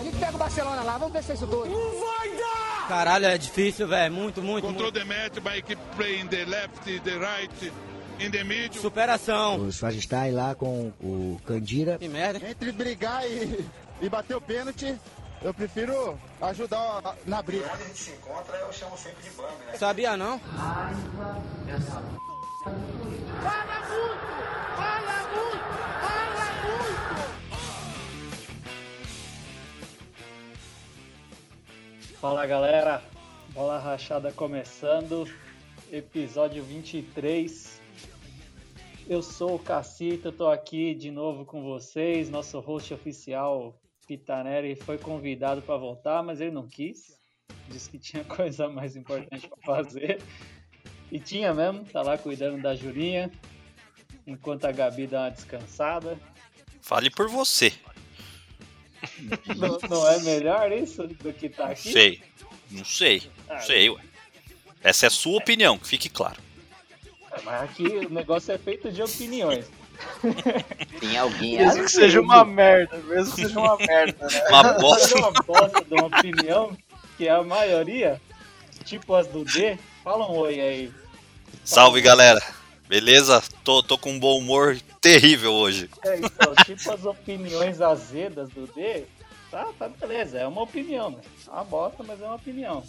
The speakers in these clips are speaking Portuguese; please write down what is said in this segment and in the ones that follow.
A gente pega o Barcelona lá, vamos ver se é isso tudo. Caralho, é difícil, velho. Muito, muito, Control muito. the match by keep playing the left, the right, in the middle. Superação. O Swagistai lá com o Candira. Que merda. Entre brigar e, e bater o pênalti, eu prefiro ajudar na briga. Quando a gente se encontra, eu chamo sempre de Bambi, né? Sabia não? Fala galera, bola rachada começando, episódio 23. Eu sou o Cacito, eu tô aqui de novo com vocês. Nosso host oficial, Pitaneri, foi convidado para voltar, mas ele não quis. Disse que tinha coisa mais importante para fazer. E tinha mesmo, tá lá cuidando da Jurinha, enquanto a Gabi dá uma descansada. Fale por você. Não, não é melhor isso do que tá Não aqui? sei. Não sei. Ah, Não sei, ué. Essa é a sua opinião, que fique claro. Mas aqui o negócio é feito de opiniões. Tem alguém Mesmo que seja uma merda, mesmo que seja uma merda, né? Uma bosta. uma bosta de uma opinião que a maioria, tipo as do D, fala um oi aí. Salve, galera. Beleza? Tô, tô com um bom humor terrível hoje. É, então, tipo as opiniões azedas do D, tá, tá beleza, é uma opinião, né? É uma bosta, mas é uma opinião.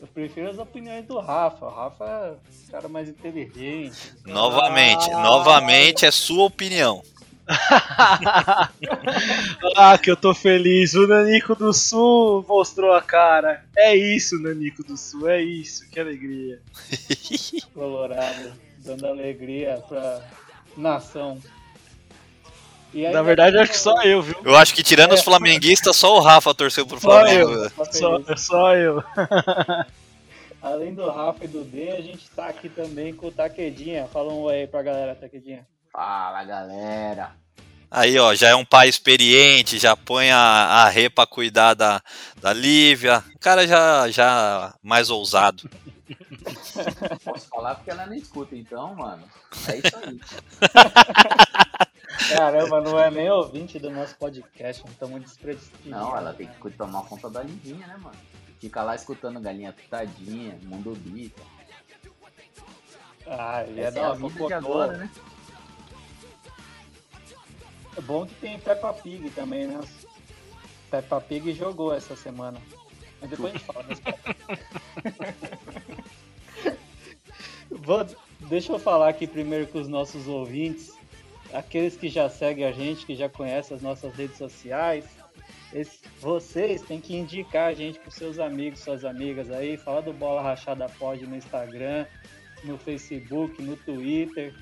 Eu prefiro as opiniões do Rafa. O Rafa é um cara mais inteligente. Novamente, Ah. novamente é sua opinião. Ah, que eu tô feliz. O Nanico do Sul mostrou a cara. É isso, Nanico do Sul, é isso. Que alegria. Colorado, dando alegria pra nação. E aí, Na verdade, eu acho que só eu, viu? Eu acho que tirando os É. flamenguistas, só o Rafa torceu pro Só Flamengo. eu. velho. Só, só eu. Além do Rafa e do D, a gente tá aqui também com o Taquedinha. Fala um oi aí pra galera, Taquedinha. Fala, galera. Aí, ó, já é um pai experiente, já põe a, a Rê pra cuidar da, da Lívia. O cara já, já mais ousado. Posso falar porque ela não escuta, então, mano. É isso aí. Caramba, não é nem ouvinte do nosso podcast, não estamos desprestigiando. Não, ela tem que tomar conta da Livinha, né, mano? Fica lá escutando galinha pitadinha, mundo bita. Ah, é Essa é da vida agora, né? É bom que tem Peppa Pig também, né? Peppa Pig jogou essa semana. Mas depois a gente fala desse Vou, deixa eu falar aqui primeiro com os nossos ouvintes, aqueles que já seguem a gente, que já conhecem as nossas redes sociais. esse- vocês têm que indicar a gente para seus amigos, suas amigas aí, falar do Bola Rachada Pod no Instagram, no Facebook, no Twitter.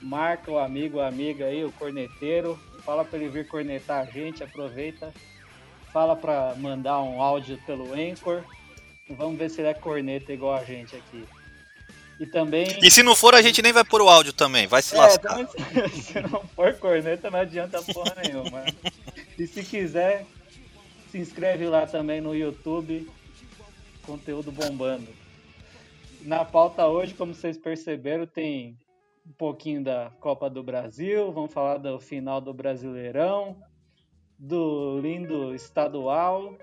Marca o amigo, a amiga aí, o corneteiro. Fala para ele vir cornetar a gente, aproveita. Fala para mandar um áudio pelo Anchor. Vamos ver se ele é corneta igual a gente aqui. E também. E se não for, a gente nem vai pôr o áudio também. Vai se É, lascar. também se, não for corneta, não adianta porra nenhuma. E se quiser, se inscreve lá também no YouTube. Conteúdo bombando. Na pauta hoje, como vocês perceberam, tem um pouquinho da Copa do Brasil. Vamos falar do final do Brasileirão, do lindo estadual.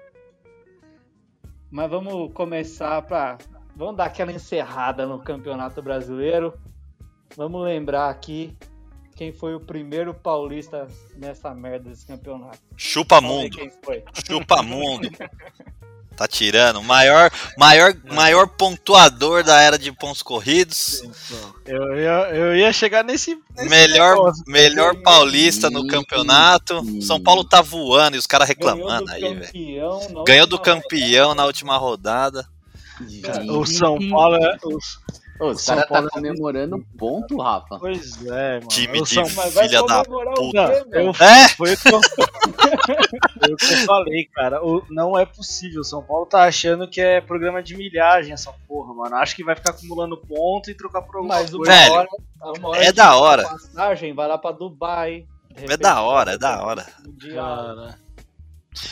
Mas vamos começar para. Vamos dar aquela encerrada no Campeonato Brasileiro. Vamos lembrar aqui quem foi o primeiro paulista nessa merda desse campeonato. Chupa mundo. quem foi. Chupa mundo. Tá tirando. Maior, maior, maior pontuador da era de pontos corridos. Eu ia, eu ia chegar nesse. nesse Melhor, negócio. melhor paulista no campeonato. São Paulo tá voando e os caras reclamando do aí, velho. Ganhou do campeão na última rodada. O São Paulo é. Os, Ô, os São tá Paulo- comemorando ponto, Rafa. pois é, mano. Time o de São, filha da o puta. quê, eu? É? foi, o que eu, foi o que eu falei, cara. O- não é possível. O São Paulo tá achando que é programa de milhagem essa porra, mano. Acho que vai ficar acumulando ponto e trocar por alguma Mas uma coisa. Velho, hora, uma hora é da hora. Passagem, vai lá pra Dubai. É repente da hora, é da hora. Cara.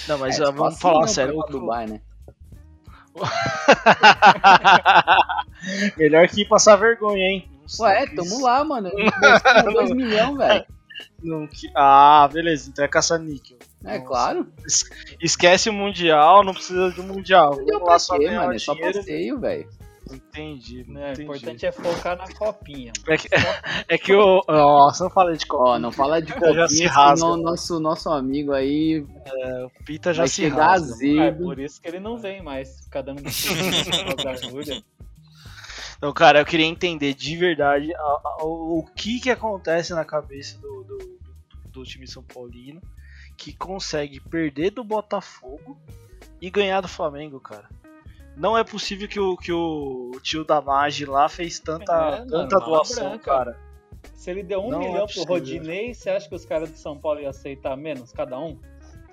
Não, mas É, ó, vamos facinho falar não sério. Dubai, né? Melhor que passar vergonha, hein? Ué, tamo lá, mano. 2 milhões, velho. Ah, beleza, então é caça-níquel. É claro. Es- Esquece o Mundial, não precisa de um Mundial. Deu Vamos pra lá só quê, ganhar mano? o É só dinheiro. passeio, velho. Entendi, Né, O entendi. importante é focar na copinha. É que, é que o. Nossa, não falei de copa. Ó, não fala de Já copinha, se rasga. senão o nosso, nosso amigo aí O Pita já se rasga. É por isso que ele não vem mais. Ficar dando. Então, cara, eu queria entender de verdade a- a- o, o que que acontece na cabeça do, do, do- do time São Paulino que consegue perder do Botafogo e ganhar do Flamengo, cara. Não é possível que o, que o tio da Magi lá fez tanta, É, mano, tanta mala doação, branca. cara. Se ele deu um Não é milhão pro possível. Rodinei, você acha que os caras de São Paulo iam aceitar menos, cada um?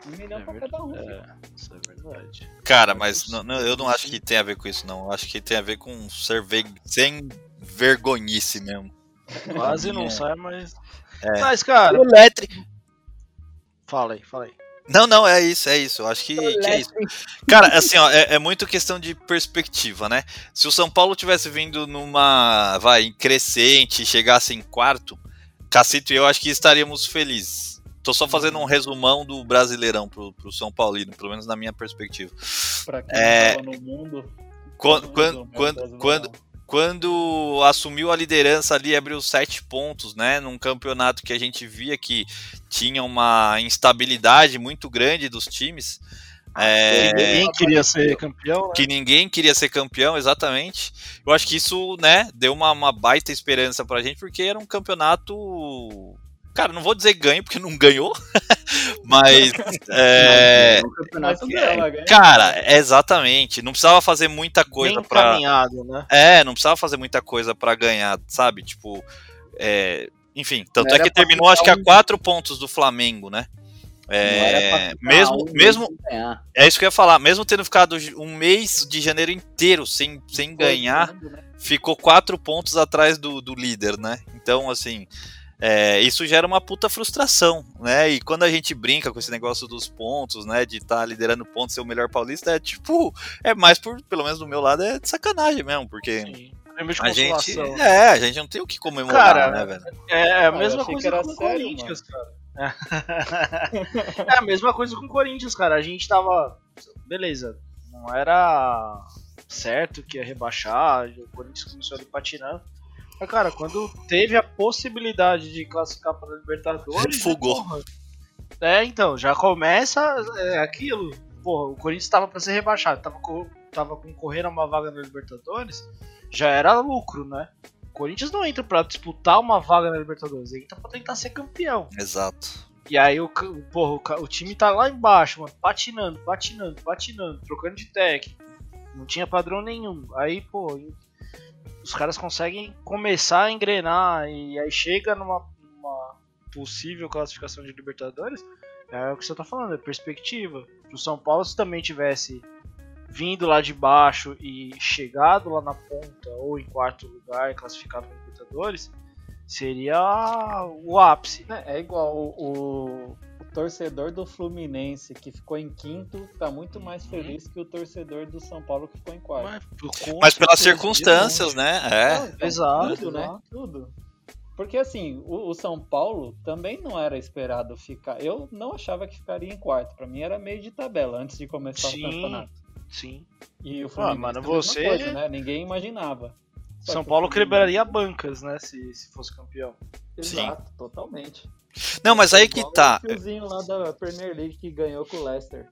Um milhão É pra verdade. cada um. filho. É, isso é verdade. Cara, mas não- não, eu não acho que tem a ver com isso, não. Eu acho que tem a ver com ser ve- sem vergonhice mesmo. Quase não É. sai, mas. É. Mas, cara. Elétrico. Fala aí, fala aí. Não, não, é isso, é isso. Eu acho que, que é isso. Cara, assim, ó, é, é muito questão de perspectiva, né? Se o São Paulo tivesse vindo numa, vai, crescente, chegasse em quarto, Cacito e eu acho que estaríamos felizes. Tô só fazendo um resumão do Brasileirão pro, pro São Paulino, pelo menos na minha perspectiva. Pra quem É. tava no mundo. Quando, quando, quando, quando, quando assumiu a liderança ali, abriu sete pontos, né? Num campeonato que a gente via que tinha uma instabilidade muito grande dos times. É, Ninguém queria ser campeão, né? que ninguém queria ser campeão, exatamente. Eu acho que isso, né, deu uma, uma baita esperança pra gente, porque era um campeonato. Cara, não vou dizer ganho, porque não ganhou, mas. é, É um ela ganha. cara, exatamente. Não precisava fazer muita coisa Bem pra. encaminhado, né? É, não precisava fazer muita coisa pra ganhar, sabe? Tipo, é, enfim, tanto Não é que terminou, acho que a quatro pontos do Flamengo, né? Não É, mesmo, um mesmo, é isso que eu ia falar. Mesmo tendo ficado um mês de janeiro inteiro sem, sem ganhar, né? ficou quatro pontos atrás do, do líder, né? Então, assim, é, isso gera uma puta frustração, né? E quando a gente brinca com esse negócio dos pontos, né? De estar liderando pontos, ser o melhor paulista, é tipo, é mais por, pelo menos do meu lado, é de sacanagem mesmo, porque Sim. De a gente, é, a gente não tem o que comemorar, Cara, né, velho? É, é a mesma coisa que com o sério, Corinthians, cara. É. é a mesma coisa com o Corinthians, cara. A gente tava. Beleza, não era certo que ia rebaixar, o Corinthians começou ali patinando. Mas, cara, quando teve a possibilidade de classificar para a Libertadores. Refugou. porra, É, então, já começa é, aquilo. Porra, o Corinthians tava pra ser rebaixado, tava, co- tava concorrendo a uma vaga na Libertadores, já era lucro, né? O Corinthians não entra pra disputar uma vaga na Libertadores, entra pra tentar ser campeão. Exato. E aí o, porra, o, o time tá lá embaixo, mano, patinando, patinando, patinando, trocando de técnico. Não tinha padrão nenhum. Aí, pô, os caras conseguem começar a engrenar e aí chega numa, numa possível classificação de Libertadores. É o que você tá falando, é perspectiva. Se o São Paulo se também tivesse vindo lá de baixo e chegado lá na ponta ou em quarto lugar classificado para Libertadores, seria o ápice. É, é igual o torcedor do Fluminense que ficou em quinto tá muito mais feliz que o torcedor do São Paulo que ficou em quarto. Mas, Mas pelas circunstâncias, né? É. Não, então, Exato, Tudo, né? Tudo. Porque assim, o, o São Paulo também não era esperado ficar. Eu não achava que ficaria em quarto. Pra mim era meio de tabela antes de começar Sim. o campeonato. Sim. E o Fluminense mano, a mesma você- coisa, né? Ninguém imaginava. Só São Paulo quebraria bancas, né? Se, se fosse campeão. Exato, totalmente. Não, mas aí que Igual tá. O lá da Premier League que ganhou com o Leicester.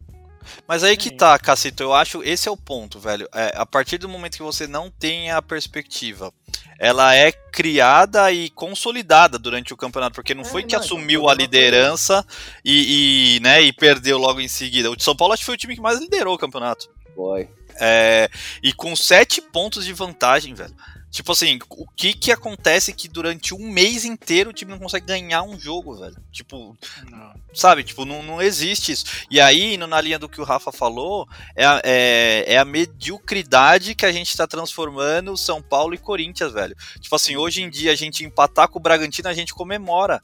Mas aí que Sim. tá, Cacito, eu acho esse é o ponto, velho. É, a partir do momento que você não tem a perspectiva, ela é criada e consolidada durante o campeonato, porque não É, foi que não, assumiu a liderança e, e, né, e perdeu logo em seguida. O de São Paulo acho que foi o time que mais liderou o campeonato. Foi. É, e com sete pontos de vantagem, velho. Tipo assim, o que que acontece que durante um mês inteiro o time não consegue ganhar um jogo, velho? Tipo, Não. sabe? Tipo, não, não existe isso. E aí, indo na linha do que o Rafa falou, é a, é, é a mediocridade que a gente tá transformando São Paulo e Corinthians, velho. Tipo assim, hoje em dia a gente empatar com o Bragantino, a gente comemora.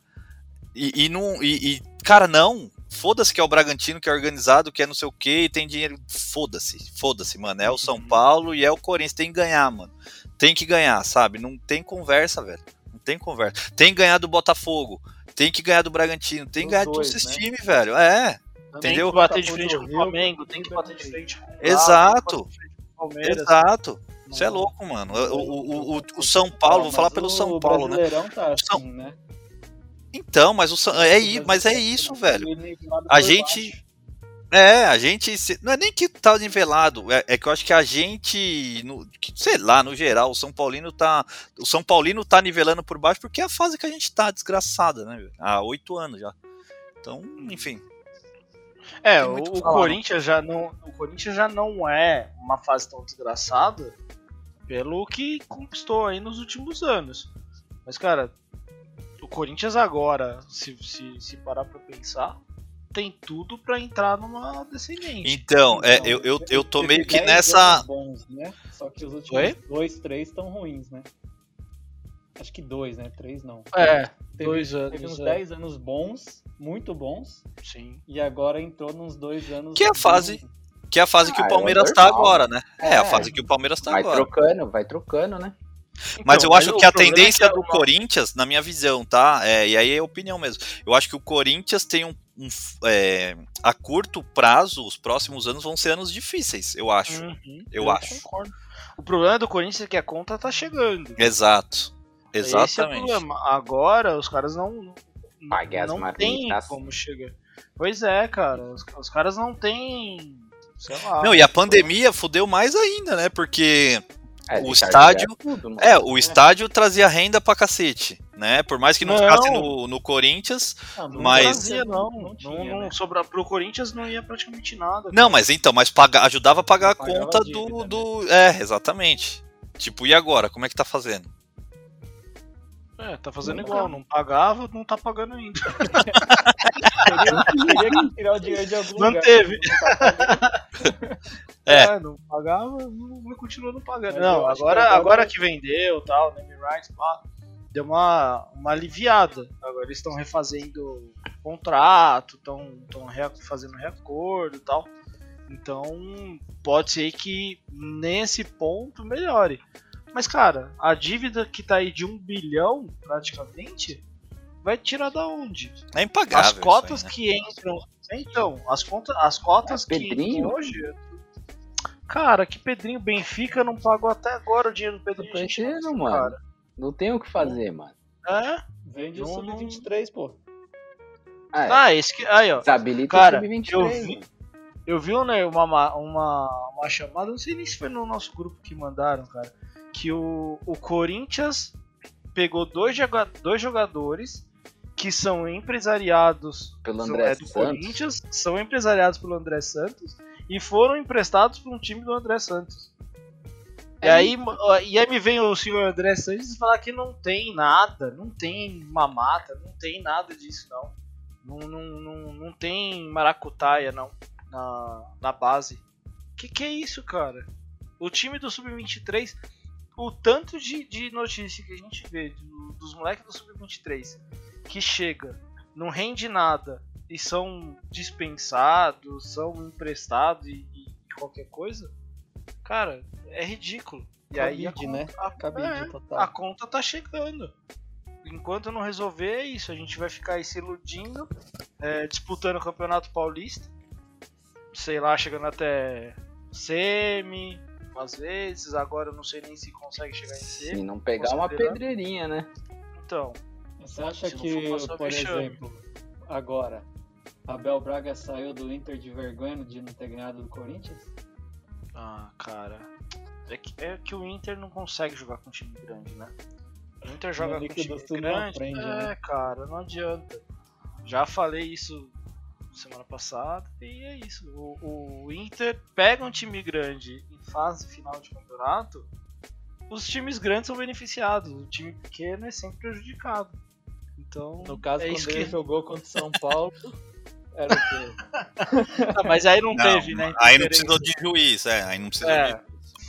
E, e não. E, e, cara, não. Foda-se que é o Bragantino, que é organizado, que é não sei o que, e tem dinheiro. Foda-se, foda-se, mano. É o São Paulo e é o Corinthians. Tem que ganhar, mano. Tem que ganhar, sabe? Não tem conversa, velho. Não tem conversa. Tem que ganhar do Botafogo. tem que ganhar do Bragantino, tem que ganhar de dois, todos esses né? times, velho. É, Tem entendeu? que bater de Botafogo frente do com o Rio, Flamengo, tem que bater de frente com o Galo, tem que Exato. bater de frente com o Palmeiras. Exato. Você é louco, mano. O, o, o, o São Paulo, vou falar pelo São Paulo, né? Tá assim, né? Então, mas o São, é, mas é isso, velho. A gente. É, a gente. se- Não é nem que tá nivelado, é, é que eu acho que a gente. no- que, sei lá, no geral, o São Paulino tá. O São Paulino tá nivelando por baixo porque é a fase que a gente tá desgraçada, né? Há oito anos já. Então, enfim. É, o, o falar, Corinthians já não, o Corinthians já não é uma fase tão desgraçada pelo que conquistou aí nos últimos anos. Mas cara, o Corinthians agora, se, se, se parar pra pensar, tem tudo pra entrar numa descendente. Então, é, eu, eu, eu tô meio que 10 nessa. Bons, né? Só que os últimos Oi? dois, três estão ruins, né? Acho que dois, né? Três não. É, Teve, dois anos, Teve uns é. 10 anos bons, muito bons, Sim. e agora entrou nos dois anos. Que é a fase. Que é a fase que Ah, o é Palmeiras tá normal. agora, né? É, a É. fase que o Palmeiras tá Vai agora. trocando, vai trocando, né? Mas Então, eu acho que a problema tendência é que do Corinthians, na minha visão, tá? É, e aí é opinião mesmo. Eu acho que o Corinthians tem um. um é, a curto prazo, os próximos anos vão ser anos difíceis, eu acho. Uhum, Eu acho. concordo. O problema do Corinthians é que a conta tá chegando. Exato. Esse é o Exatamente. problema. Agora os caras não não, Pague as não tem como chegar. Pois é, cara. Os, os caras não têm, sei lá. Não, e a pandemia fudeu mais ainda, né? Porque É, o estádio- ganhar tudo, é, o estádio trazia renda pra cacete, né? Por mais que não, Não. ficasse no, no Corinthians. Ah, não Mas- fazia, não. Não Não, tinha, não, né? sobra, pro Corinthians não ia praticamente nada. Não, mas então, mas paga, ajudava a pagar a conta do, né? do. É, exatamente. Tipo, e agora? Como é que tá fazendo? É, tá fazendo Não igual. Não pagava, não tá pagando ainda. Teria, teria que tirar o dinheiro de algum Não lugar. teve. Não pagando. É. não pagava, não, não continua não pagando. Não, acho que agora, agora- agora que vendeu tal, name rights, pá, deu uma, uma aliviada. Agora eles estão refazendo contrato, estão fazendo reacordo e tal. Então, pode ser que nesse ponto melhore. Mas, cara, a dívida que tá aí de um bilhão, praticamente, vai tirar da onde? É impagável. As cotas aí, né? que entram. Então, as, conta, as cotas É, que hoje. Cara, que Pedrinho Benfica não pagou até agora o dinheiro do Tô Pedrinho. gente, pensando, mano. Não tem o que fazer, mano. É? Vende o Não, não- Sub-23, pô. Ah, é. Ah, esse que. Aí, ó. Desabilita Cara, o sub-23. eu vi- Eu vi né, uma, ma- uma, uma chamada, não sei nem se foi no nosso grupo que mandaram, cara. Que o, o Corinthians pegou dois, dois jogadores que são empresariados Pelo são- André é, do Santos. Corinthians, são empresariados pelo André Santos e foram emprestados para um time do André Santos. E É aí, e aí me vem o senhor André Santos falar que não tem nada, não tem mamata, não tem nada disso não. Não, não, não, não tem maracutaia não na, na base. Que que é isso, cara? O time do Sub-23, o tanto de, de notícia que a gente vê do- dos moleques do Sub-23 que chega, não rende nada e são dispensados, são emprestados e, e qualquer coisa, cara, é ridículo. E aí a Cabide, né? conta- a- Cabide é, total. a conta tá chegando. Enquanto não resolver é isso, a gente vai ficar aí se iludindo, é, disputando o Campeonato Paulista, sei lá, chegando até semi, às vezes, agora eu não sei nem se consegue chegar em Se semi. não pegar uma pedreirinha, né? Então, Você acha Se não que, por exemplo, agora, Abel Braga saiu do Inter de vergonha de não ter ganhado do Corinthians? ah, cara, é que, é que o Inter não consegue jogar com time grande, né? O Inter joga com líquido time grande, aprende, é, né? cara, não adianta. Já falei isso semana passada e é isso. O, o Inter pega um time grande em fase final de campeonato, os times grandes são beneficiados, o time pequeno é sempre prejudicado. Então, No caso, é quando isso ele que... jogou contra o São Paulo, era o quê? Ah, mas aí não, Não, teve, né? Aí não precisou de juiz, é. Aí não precisou É, de.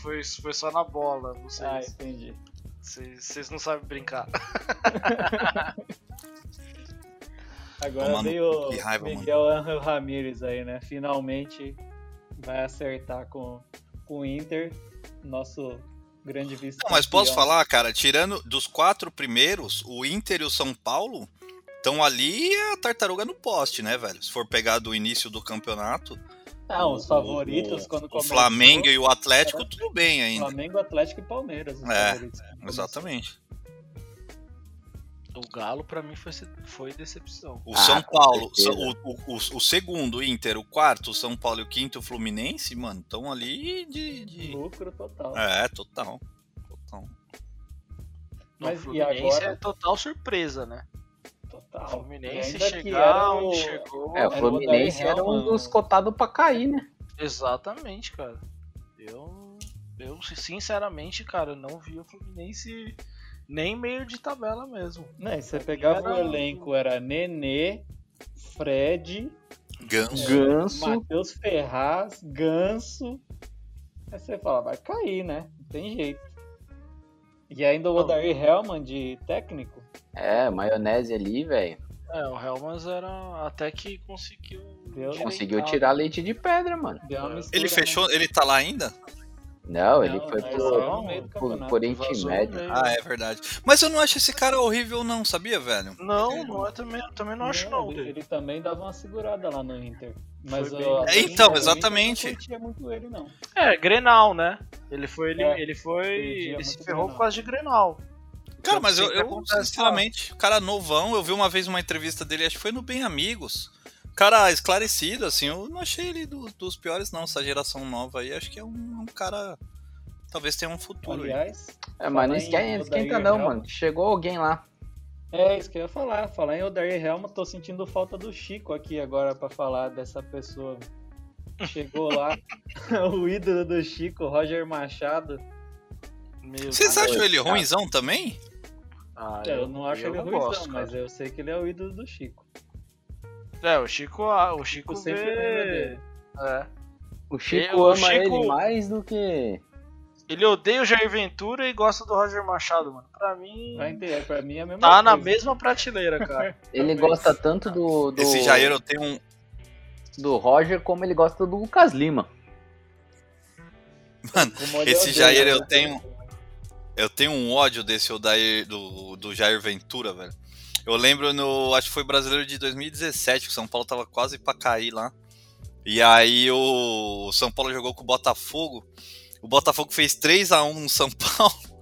foi, foi só na bola, Ah, vocês, entendi. vocês, vocês não sabem brincar. Agora Ô, veio que raiva, o Miguel Angel Ramírez aí, né? Finalmente vai acertar com, com o Inter, nosso grande vice Não, mas posso falar, cara, tirando dos quatro primeiros, o Inter e o São Paulo, Então ali é a tartaruga no poste, né, velho? Se for pegar do início do campeonato. Ah, os favoritos o, quando o começou, Flamengo e o Atlético, era tudo bem ainda. Flamengo, Atlético e Palmeiras. os É. Exatamente. O Galo, pra mim, foi, foi decepção. O Ah, São Paulo, o, o, o, o segundo, o Inter, o quarto, o São Paulo e o quinto, o Fluminense, mano, estão ali de. de- Lucro total. É, total. Total. Mas o e Fluminense agora? é total surpresa, né? O Total. Fluminense chegar era onde o- chegou. É, o Era o Fluminense Odair era um dos cotados pra cair, né? Exatamente, cara. Eu, eu sinceramente, cara, não vi o Fluminense nem meio de tabela mesmo. Né, você pegava o Era- elenco, era Nenê, Fred, Ganso. Ganso. Matheus Ferraz, Ganso. Aí você fala, vai cair, né? Não tem jeito. E ainda o Odair Hellman de técnico. É, maionese ali, velho. É, o Helmans era até que conseguiu. Deu- direitar. Conseguiu tirar leite de pedra, mano. Mistura, Ele né? fechou, ele tá lá ainda? Não, ele Não, foi meio do pro, campeonato. pro Oriente Médio. meio. Ah, é verdade. Mas eu não acho esse cara horrível, não, sabia, velho? Não, não é também, eu também não acho não. ele, ele também dava uma segurada lá no Inter. Mas Foi bem- É, Inter- então, Inter exatamente. Não curtia muito ele, não. É, Grenal, né? Ele foi, ele, É, ele foi, ele se ferrou Grenal. por causa de Grenal. Cara, mas eu, eu sinceramente, o cara novão, eu vi uma vez uma entrevista dele, acho que foi no Bem Amigos. Cara esclarecido, assim, eu não achei ele do- dos piores, não. Essa geração nova aí, acho que é um, um cara. Talvez tenha um futuro aí. Aliás, É, mas não Falar em esquenta, não esquenta não, mano. Chegou alguém lá. é isso que eu ia falar. Falar em Odair Helma, tô sentindo falta do Chico aqui agora pra falar dessa pessoa. Chegou lá, o ídolo do Chico, Roger Machado. Meu Vocês acham ele ruimzão também? Ah, É, eu não acho eu ele não gosto, mas eu sei que ele é o ídolo do Chico. É, o Chico, o Chico Eu sempre vê-. É. O Chico o ama Chico- ele mais do que. Ele odeia o Jair Ventura e gosta do Roger Machado, mano. Pra mim, Vai entender, pra mim é a mesma tá na coisa. mesma prateleira, cara. Ele gosta tanto do, do, Esse Jair eu tenho um. do Roger como ele gosta do Lucas Lima. Ele Esse odeia, Jair né? eu tenho. Eu tenho um ódio desse Odair, do, do Jair Ventura, velho. Eu lembro no. Acho que foi brasileiro de 2017, que o São Paulo tava quase pra cair lá. E aí o São Paulo jogou com o Botafogo. O Botafogo fez 3 a 1 no São Paulo.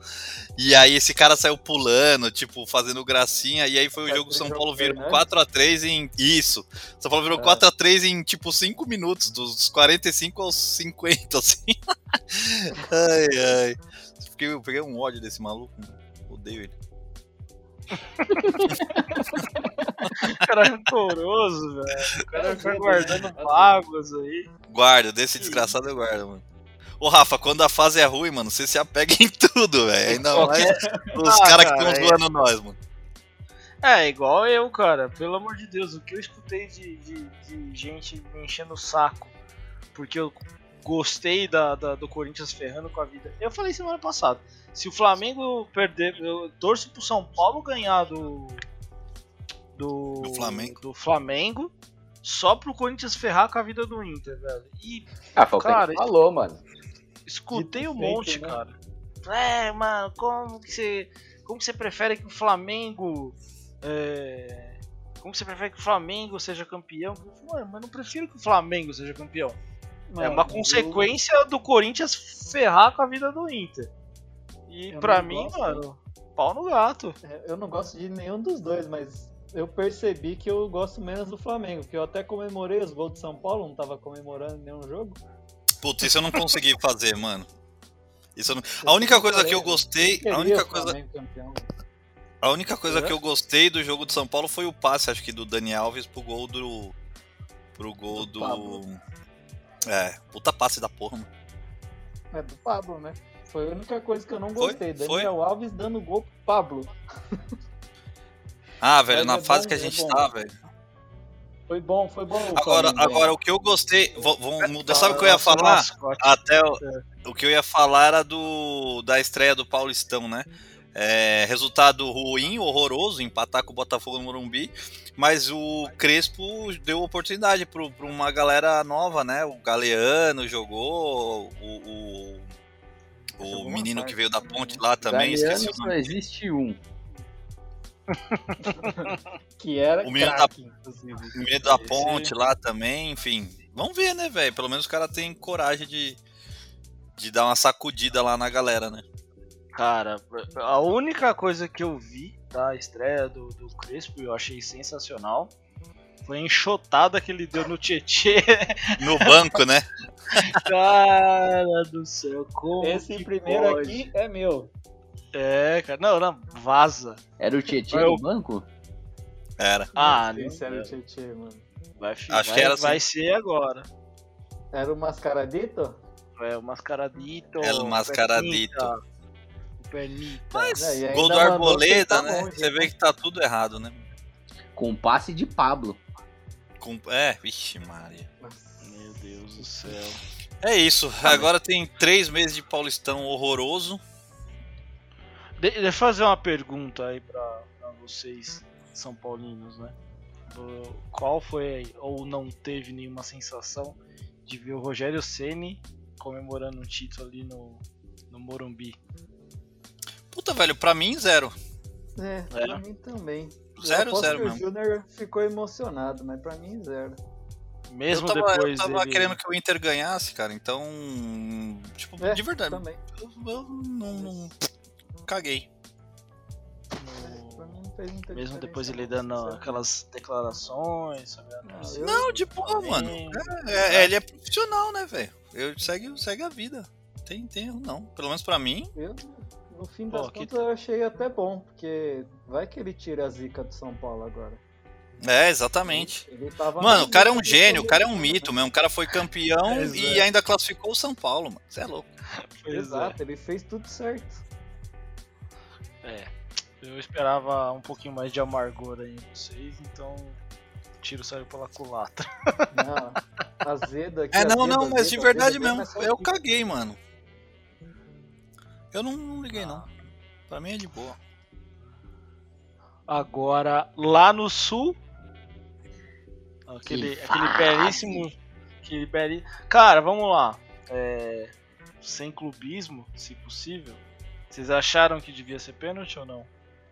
E aí esse cara saiu pulando, tipo, fazendo gracinha. E aí foi o jogo que o São Paulo virou Fernandes? 4x3 em. Isso. São Paulo virou É. 4x3 em tipo 5 minutos, dos 45 aos 50, assim. ai, ai. Fiquei, eu peguei um ódio desse maluco. Odeio ele. O cara é rancoroso, velho. O cara fica guardando mágoas aí. Guarda, desse desgraçado eu guardo, mano. Ô Rafa, quando a fase é ruim, mano, você se apega em tudo, velho. Ainda mais os Ah, caras que estão é. zoando nós, mano. É, igual eu, cara. Pelo amor de Deus, o que eu escutei de, de, de gente me enchendo o saco porque eu gostei da, da- do Corinthians ferrando com a vida. Eu falei semana passada. Se o Flamengo perder, eu torço pro São Paulo ganhar do. Do, Do Flamengo. do Flamengo, só pro Corinthians ferrar com a vida do Inter, velho. E Ah, foi que Cara, ele falou, mano. escutei Dito um feito, monte, né? cara. É, mano, como que você. Como que você prefere que o Flamengo. é, como que você prefere que o Flamengo seja campeão? Eu falei, Mano, mas eu não prefiro que o Flamengo seja campeão. É Mano, uma eu- consequência do Corinthians ferrar com a vida do Inter. E Eu pra mim, gosto. mano, pau no gato. É, Eu não gosto de nenhum dos dois, mas eu percebi que eu gosto menos do Flamengo, porque eu até comemorei os gols de São Paulo, não tava comemorando nenhum jogo. Putz, isso eu não consegui fazer, mano. Isso eu não... A única coisa que eu gostei, a única coisa, a única coisa É? que eu gostei do jogo de São Paulo foi o passe, acho que do Dani Alves pro gol do pro gol Do. É, puta passe da porra, mano. É do Pablo, né? Foi a única coisa que eu não Foi? gostei. Foi? Daniel Alves dando gol pro Pablo. Ah, velho, Mas na é fase bom, que a é gente bom. tá, velho. Foi bom, foi bom. Agora, Flamengo agora o que eu gostei, vou- vamos mudar, sabe o que eu ia Nossa, falar? Até o, o que eu ia falar era do da estreia do Paulistão, né? É, resultado ruim, horroroso, empatar com o Botafogo no Morumbi, mas o Crespo deu oportunidade para uma galera nova, né? O Galeano jogou, o, o, o menino que veio da ponte lá também, esqueci Galeano o só existe um. que era O menino craque, da- inclusive. O medo da ponte lá também, enfim. Vamos ver, né, velho? Pelo menos o cara tem coragem de, de dar uma sacudida lá na galera, né? Cara, a única coisa que eu vi da estreia do, do Crespo eu achei sensacional foi a enxotada que ele deu no Tietê. No banco, né? Cara do céu, como Esse que primeiro pode? aqui é meu. É, cara. Não, não, vaza. Era o Tietchan Eu- do banco? Era. Ah, não sei se não, era o Tietê, mano. vai, Acho vai, que era assim. vai ser agora. Era o Mascaradito? É, o Mascaradito. El Mascaradito. Pernita, Pernita. Mas É, gol do Arboleda, né? longe, Você né? vê que tá tudo errado, né? Com passe de Pablo. Com... É, vixe, Maria. Meu Deus do céu. É isso. Agora tem três meses de Paulistão horroroso. De- deixa eu fazer uma pergunta aí pra, pra vocês, São Paulinos, né? Qual foi, ou não teve nenhuma sensação de ver o Rogério Ceni comemorando um título ali no, no Morumbi? Puta, velho, pra mim, zero. É, É. pra mim também. Zero, Eu zero que mesmo. O Júnior ficou emocionado, mas pra mim, zero. Mesmo eu tava, eu depois tava dele... querendo que o Inter ganhasse, cara. Então, tipo, É, de verdade, Também. eu, eu não, não- caguei. no- Pra mim não fez muita Mesmo depois ele dando aquelas declarações sobre a Não, eu- de boa, mano. É, é, ele é profissional, né, velho? Eu segue, segue a vida. Tem, tem erro, não. Pelo menos pra mim. Eu, no fim Pô, das que- contas, eu achei até bom, porque vai que ele tira a zica do São Paulo agora. É, exatamente. Ele tava Mano, o cara é um gênio, o cara é um mito mesmo. O cara foi campeão Exato. e ainda classificou o São Paulo, mano. Você é louco. Pois é. Exato, ele fez tudo certo. É, eu esperava um pouquinho mais de amargor aí em vocês, então o tiro saiu pela culatra. Não, azedo aqui. É, não, azedo, não, mas de azedo, verdade mesmo. só Eu caguei, mano. Eu não, não liguei, não. Pra mim é de boa. Agora, lá no sul, aquele, Que aquele belíssimo. Aquele beli... Cara, vamos lá. É, sem clubismo, se possível. Vocês acharam que devia ser pênalti ou não?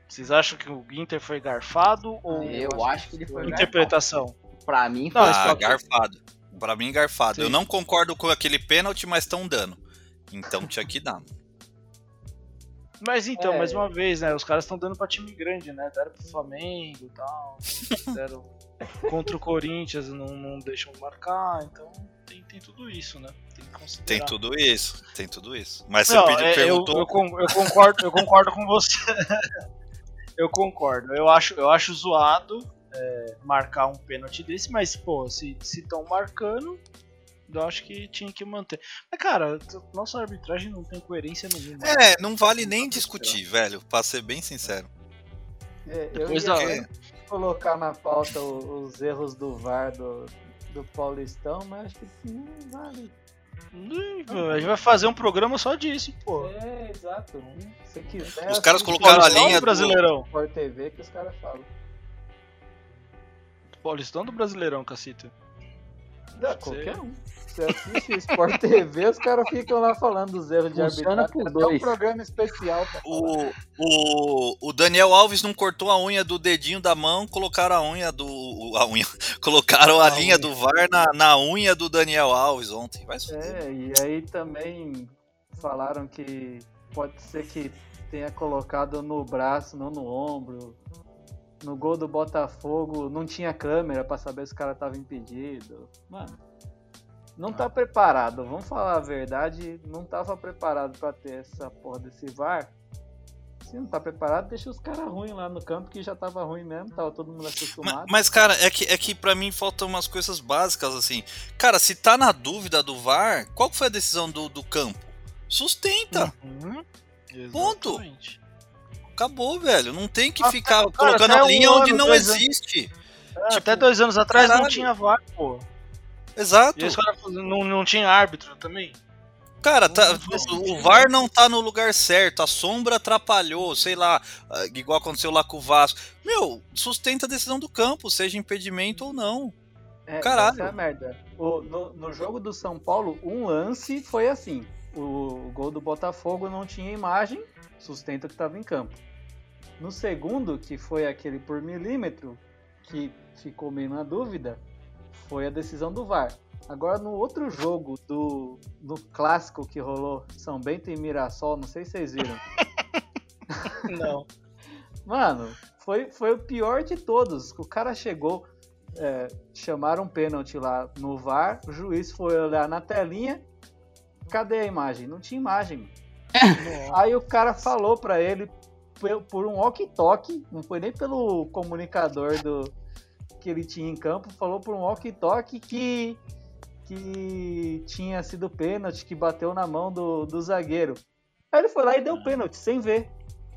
Vocês acham que o Inter foi garfado ou Eu acho que ele foi interpretação? garfado. Pra mim foi Não, Ah, garfado. Pra mim, garfado. Eu Sim. não concordo com aquele pênalti, mas estão dando. Então tinha que dar. Mas então, É. mais uma vez, né? Os caras estão dando pra time grande, né? Deram pro Flamengo e tal. deram contra o Corinthians, não, não deixam marcar. Então tem, tem tudo isso, né? Tem que considerar. Tem tudo isso. Tem tudo isso. Mas você Não, pediu, é, eu, perguntou. eu, con- eu concordo, eu concordo com você. eu concordo. Eu acho, eu acho zoado é, marcar um pênalti desse, mas, pô, se estão marcando, eu acho que tinha que manter. Mas, cara, nossa arbitragem não tem coerência nenhuma. É, não vale nem discutir, velho. Pra ser bem sincero. É, eu Depois ia da- colocar na pauta os erros do VAR do, do Paulistão, mas acho que não vale. A gente vai fazer um programa só disso, pô. É, exato. Se quiser. Os caras assiste colocaram a linha do- Brasileirão? Sport TV que os caras falam. Paulistão do Brasileirão, cacita? Dá, qualquer um. Você assiste Sport TV, os caras ficam lá falando dos erros de arbitragem. até um programa especial falar. O, o, o Daniel Alves não cortou a unha do dedinho da mão, colocaram a unha do. A unha. Colocaram a, A linha unha. do VAR na, na unha do Daniel Alves ontem. Vai. É, e aí também falaram que pode ser que tenha colocado no braço, não no ombro. No gol do Botafogo não tinha câmera pra saber se o cara tava impedido. Mano, não tá preparado. Vamos falar a verdade, não tava preparado pra ter essa porra desse VAR. Se não tá preparado, deixa os caras ruins lá no campo, que já tava ruim mesmo, tava todo mundo Mas, acostumado. mas, cara, é que, é que pra mim faltam umas coisas básicas assim. Cara, se tá na dúvida do VAR, qual foi a decisão do, do campo? Sustenta. Uhum. Ponto. Acabou, velho. Não tem que Ah, ficar cara, colocando a um linha onde ano, não existe. É, Tipo, até dois anos atrás não caralho. tinha VAR, pô. Exato. E os caras não, não tinha árbitro também. Cara, tá- o. VAR não tá no lugar certo, a sombra atrapalhou, sei lá, ah, igual aconteceu lá com o Vasco. Meu, sustenta a decisão do campo, seja impedimento ou não. É, Caralho. essa é a merda. O- no, no jogo do São Paulo, um lance foi assim. O, gol do Botafogo não tinha imagem, sustenta que estava em campo. No segundo, que foi aquele por milímetro, que ficou meio na dúvida, foi a decisão do VAR. Agora no outro jogo do, do clássico que rolou São Bento e Mirassol, não sei se vocês viram. Não. Mano, foi, foi o pior de todos. O cara chegou, é, chamaram um pênalti lá no VAR, o juiz foi olhar na telinha, cadê a imagem? Não tinha imagem. Aí o cara falou pra ele por- por um walkie-talkie, não foi nem pelo comunicador do que ele tinha em campo, falou por um walkie-talkie que que tinha sido pênalti, que bateu na mão do, do zagueiro. Aí ele foi lá e deu pênalti, sem ver.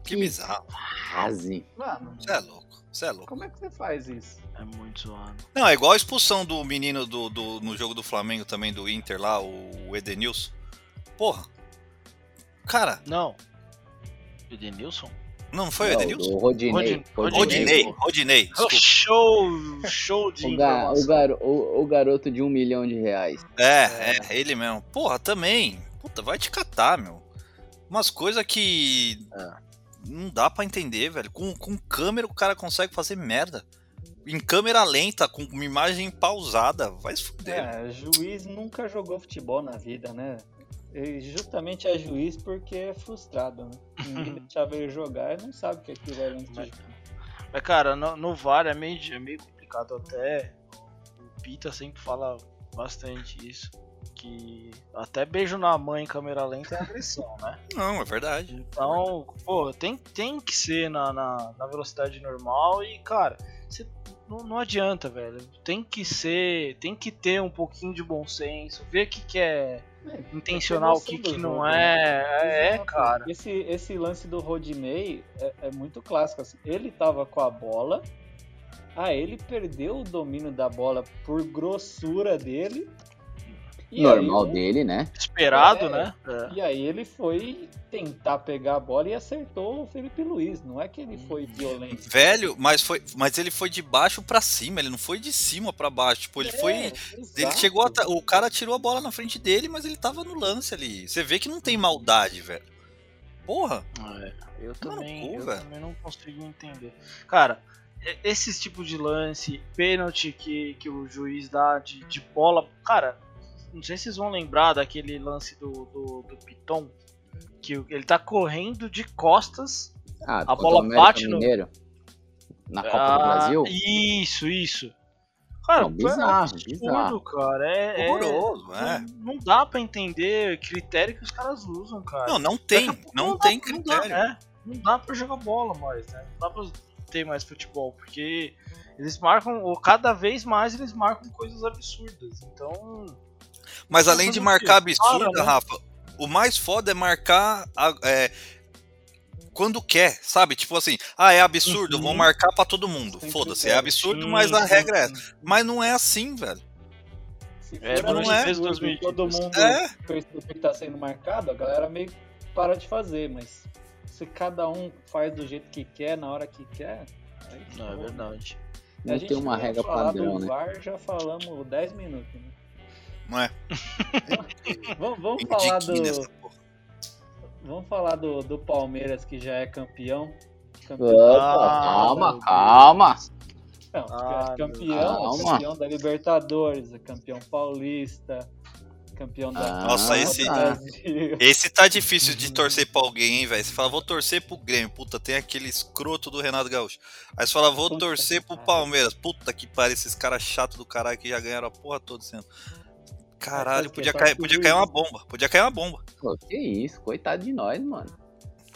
Que bizarro. Quase. Mano, Você é louco. Você é louco. como é que você faz isso? É muito zoado. Não, é igual a expulsão do menino do, do- no jogo do Flamengo também, do Inter lá, o Edenilson. Porra. Cara, Não. Edenilson? Não, não foi o Edenilson? o Rodinei. Rodin- Rodinei. Rodinei. Show! Show de O, ga- o garo- o- o garoto de um milhão de reais. É, é, ele mesmo. Porra, também. Puta, vai te catar, meu. Umas coisas que. Não dá pra entender, velho. Com, com câmera o cara consegue fazer merda. Em câmera lenta, com uma imagem pausada. Vai se fuder. É, juiz nunca jogou futebol na vida, né? Ele justamente é juiz porque é frustrado, né? Ninguém deixava ele jogar e não sabe o que aquilo é antes de jogar. Mas, cara, no, no VAR é meio, é meio complicado até. O Pita sempre fala bastante isso. Que até beijo na mãe em câmera lenta é agressão, né? Não, é verdade. Então, pô, tem, tem que ser na, na, na velocidade normal e, cara, você- não, não adianta, velho. Tem que ser, tem que ter um pouquinho de bom senso, ver o que, que é intencional, o que, que não é. É, Exato. cara. Esse, esse lance do Rodinei é, é muito clássico. Assim. Ele tava com a bola, aí ele perdeu o domínio da bola por grossura dele. e Normal aí, dele, né? Esperado, É, né? É. E aí ele foi tentar pegar a bola e acertou o Felipe Luiz. Não é que ele foi violento. Velho, mas foi, mas ele foi de baixo pra cima, ele não foi de cima pra baixo. Tipo, ele foi, É, ele exato. chegou a, o cara tirou a bola na frente dele, mas ele tava no lance ali. Você vê que não tem maldade, velho. Porra. É, eu também, cu, eu velho. também não consigo entender. Cara, esses tipos de lance, pênalti que, que o juiz dá de, de bola. Cara, não sei se vocês vão lembrar daquele lance do, do, do Piton. Que ele tá correndo de costas. Ah, A bola o América bate no- Mineiro, Na Copa do Ah, Brasil. Isso, isso. Cara, Não, bizarro, é um bizarro. absurdo, cara. É, é- Horroroso, é. Não, não dá pra entender critério que os caras usam, cara. Não, não tem, pouco não dá- tem Não dá, critério. é, não dá pra jogar bola mais, né? Não dá pra ter mais futebol, porque eles marcam, ou cada vez mais eles marcam coisas absurdas. Então. Mas além de marcar absurda, né? Rafa, o mais foda é marcar a- é, quando quer, sabe? Tipo assim, ah, é absurdo, Uhum. vou marcar pra todo mundo. Foda-se, é absurdo, Sim, mas a sim, regra é essa. Mas não é assim, velho. Se É, for não é? desde 2015. todo mundo É. perceber que tá sendo marcado, a galera meio para de fazer, mas se cada um faz do jeito que quer, na hora que quer. aí Não, é pô. verdade. A Não gente tem uma regra padrão, né? VAR, já falamos 10 minutos. Né? Não é? Vamos, vamos falar do. Vamos falar do, do Palmeiras que já é campeão. Opa, Ah, calma, calma. Não, Ah, campeão, calma. campeão da Libertadores, campeão paulista, campeão da Ah, Nossa, esse-. Esse tá difícil de torcer pra alguém, hein, velho? Você fala, vou torcer pro Grêmio. Puta, tem aquele escroto do Renato Gaúcho. Aí você fala, vou Puta torcer pro. Palmeiras. Puta que pariu, esses caras chatos do caralho que já ganharam a porra toda sendo. Caralho, Mas podia é cair, podia cair uma bomba. Podia cair uma bomba. Pô, que isso, coitado de nós, mano.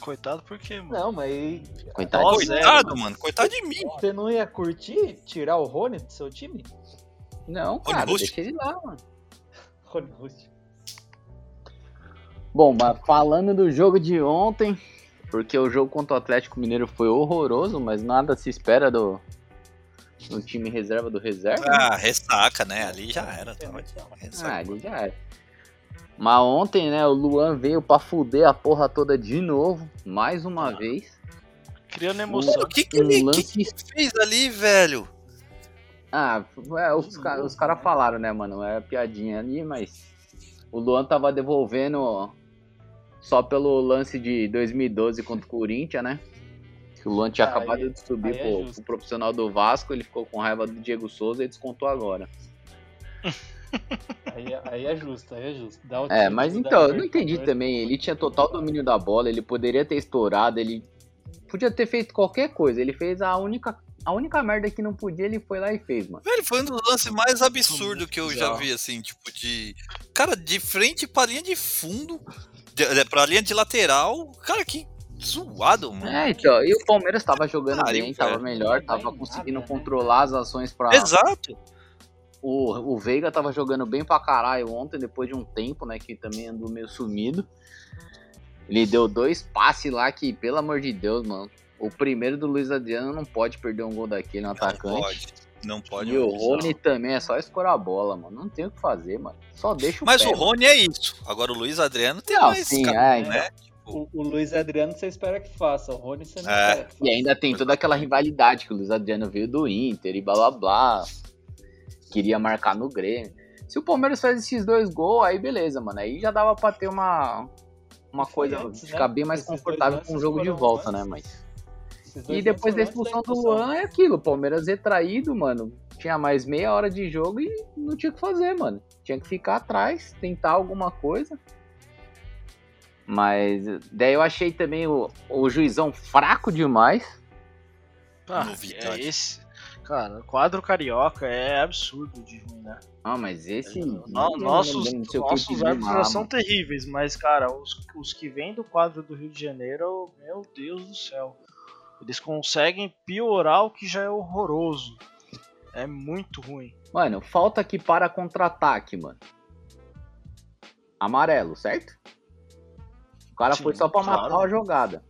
Coitado porque, mano. Não, mas Coitado Nossa. Coitado, mano. Coitado de mim. você não ia curtir tirar o Rony do seu time? Não, Rony cara, Rústico? deixa ele lá, mano. Rony Rústico. Bom, mas falando do jogo de ontem, porque o jogo contra o Atlético Mineiro foi horroroso, mas nada se espera do, do time reserva do reserva. né? Ah, ressaca, né? Ali já era. Tava... Ah, Ressaca. ali já era. Mas ontem, né, o Luan veio pra fuder a porra toda de novo, mais uma vez. Criando emoção. Mano, o que, que Um ele que lance- que ele fez ali, velho? Ah, é, os, ca- os caras falaram, né, mano? É piadinha ali, mas o Luan tava devolvendo só pelo lance de 2012 contra o Corinthians, né? Que o Luan tinha Ah, acabado aí- de subir aí é pro, pro profissional do Vasco, ele ficou com raiva do Diego Souza e descontou agora. Aí, é- aí é justo, aí é justo. Dá o É, mas então, eu não entendi também. Ele tinha total domínio da bola, ele poderia ter estourado, ele podia ter feito qualquer coisa. Ele fez a única, a única merda que não podia, ele foi lá e fez, mano. Velho, foi um dos lances mais absurdos que eu já vi, assim, tipo, de. Cara, de frente pra linha de fundo, de, de, pra linha de lateral. Cara, que zoado, mano. É, então, e o Palmeiras tava jogando Pariu, bem, tava velho. melhor, tava conseguindo né? controlar as ações pra. Exato. O, o Veiga tava jogando bem pra caralho ontem, depois de um tempo, né? Que também andou meio sumido. Ele deu dois passes lá que, pelo amor de Deus, mano. O primeiro do Luiz Adriano não pode perder um gol daquele no Não atacante. pode. Não pode. E o mano. Rony também é só escorar a bola, mano. Não tem o que fazer, mano. Só deixa o Mas pé, o Rony é isso. Agora o Luiz Adriano tem Não, mais. sim, cara, é, né? O, o Luiz Adriano você espera que faça, o Rony você não É. espera que faça. E ainda tem toda aquela rivalidade que o Luiz Adriano veio do Inter e blá blá blá. Queria marcar no Grêmio. Se o Palmeiras faz esses dois gols, aí beleza, mano. Aí já dava pra ter uma, uma Foi coisa, antes, ficar né? bem mais Esses confortável com o jogo de volta, né, antes. mas. Esses dois E depois da lances foram expulsão do Luan é aquilo, o Palmeiras retraído, mano. Tinha mais meia hora de jogo e não tinha o que fazer, mano. Tinha que ficar atrás, tentar alguma coisa. Mas daí eu achei também o, o juizão fraco demais. Ah, é esse. Cara, o quadro carioca é absurdo de ruim, né? Ah, mas esse. No- não nossos nossos árbitros já são terríveis, mas, cara, os, os que vêm do quadro do Rio de Janeiro, meu Deus do céu. Eles conseguem piorar o que já é horroroso. É muito ruim. Mano, falta aqui para contra-ataque, mano. Amarelo, certo? O cara Sim, foi só pra matar claro. a jogada.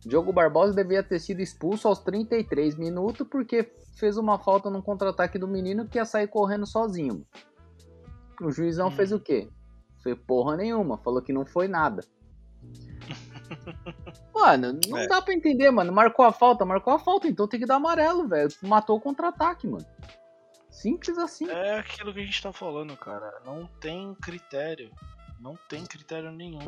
Diogo Barbosa devia ter sido expulso aos 33 minutos porque fez uma falta num contra-ataque do menino que ia sair correndo sozinho. O juizão Hum. fez o quê? Fez porra nenhuma, falou que não foi nada. Mano, não É. dá pra entender, mano. Marcou a falta, marcou a falta, então tem que dar amarelo, velho. Matou o contra-ataque, mano. Simples assim. É aquilo que a gente tá falando, cara. Não tem critério. Não tem critério nenhum.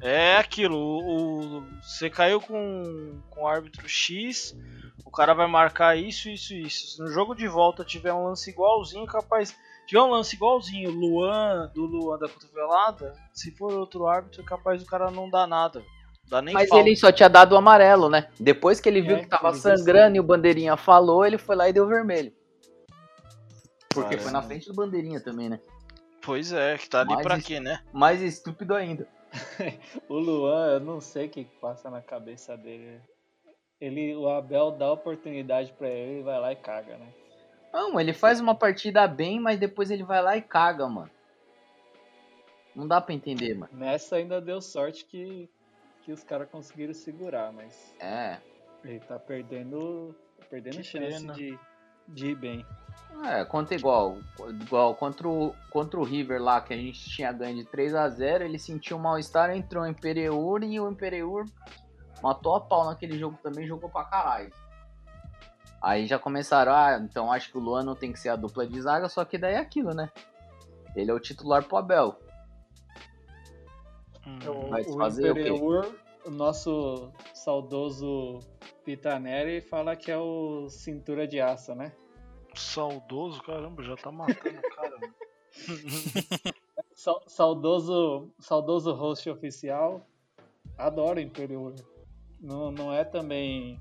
É aquilo, o, o- você caiu com, com o árbitro X, o cara vai marcar isso, isso, isso. Se no jogo de volta tiver um lance igualzinho, capaz. Tiver um lance igualzinho, Luan, do Luan da cotovelada, se for outro árbitro, é capaz do cara não dar nada. Dá nem Mas falta. ele só tinha dado o amarelo, né? Depois que ele viu É, que tava sangrando e o bandeirinha falou, ele foi lá e deu vermelho. Porque Caramba. foi na frente do bandeirinha também, né? Pois é, que tá ali Mas pra quê, né? Mais estúpido ainda. O Luan, eu não sei o que passa na cabeça dele. Ele, o Abel dá oportunidade pra ele, ele vai lá e caga, né? Não, ele faz uma partida bem, mas depois ele vai lá e caga, mano. Não dá pra entender, mano. Nessa ainda deu sorte que, que os caras conseguiram segurar, mas É. ele tá perdendo, tá perdendo Que chance pena. de, de ir bem. É, conta igual. Igual contra o, contra o River lá, que a gente tinha ganho de 3 a 0 ele sentiu um mal-estar, entrou em Pereur e o Imperiur matou a pau naquele jogo também, jogou pra caralho. Aí já começaram, ah, então acho que o Luan não tem que ser a dupla de zaga, só que daí é aquilo, né? Ele é o titular pro Abel. Hum. O, Vai o fazer o quê? Imperiur, o nosso saudoso Pitaneri, fala que é o cintura de aço, né? Saudoso, caramba, já tá matando o cara. Sa- Saudoso, saudoso host oficial, adora o Imperiur. Não, não é também.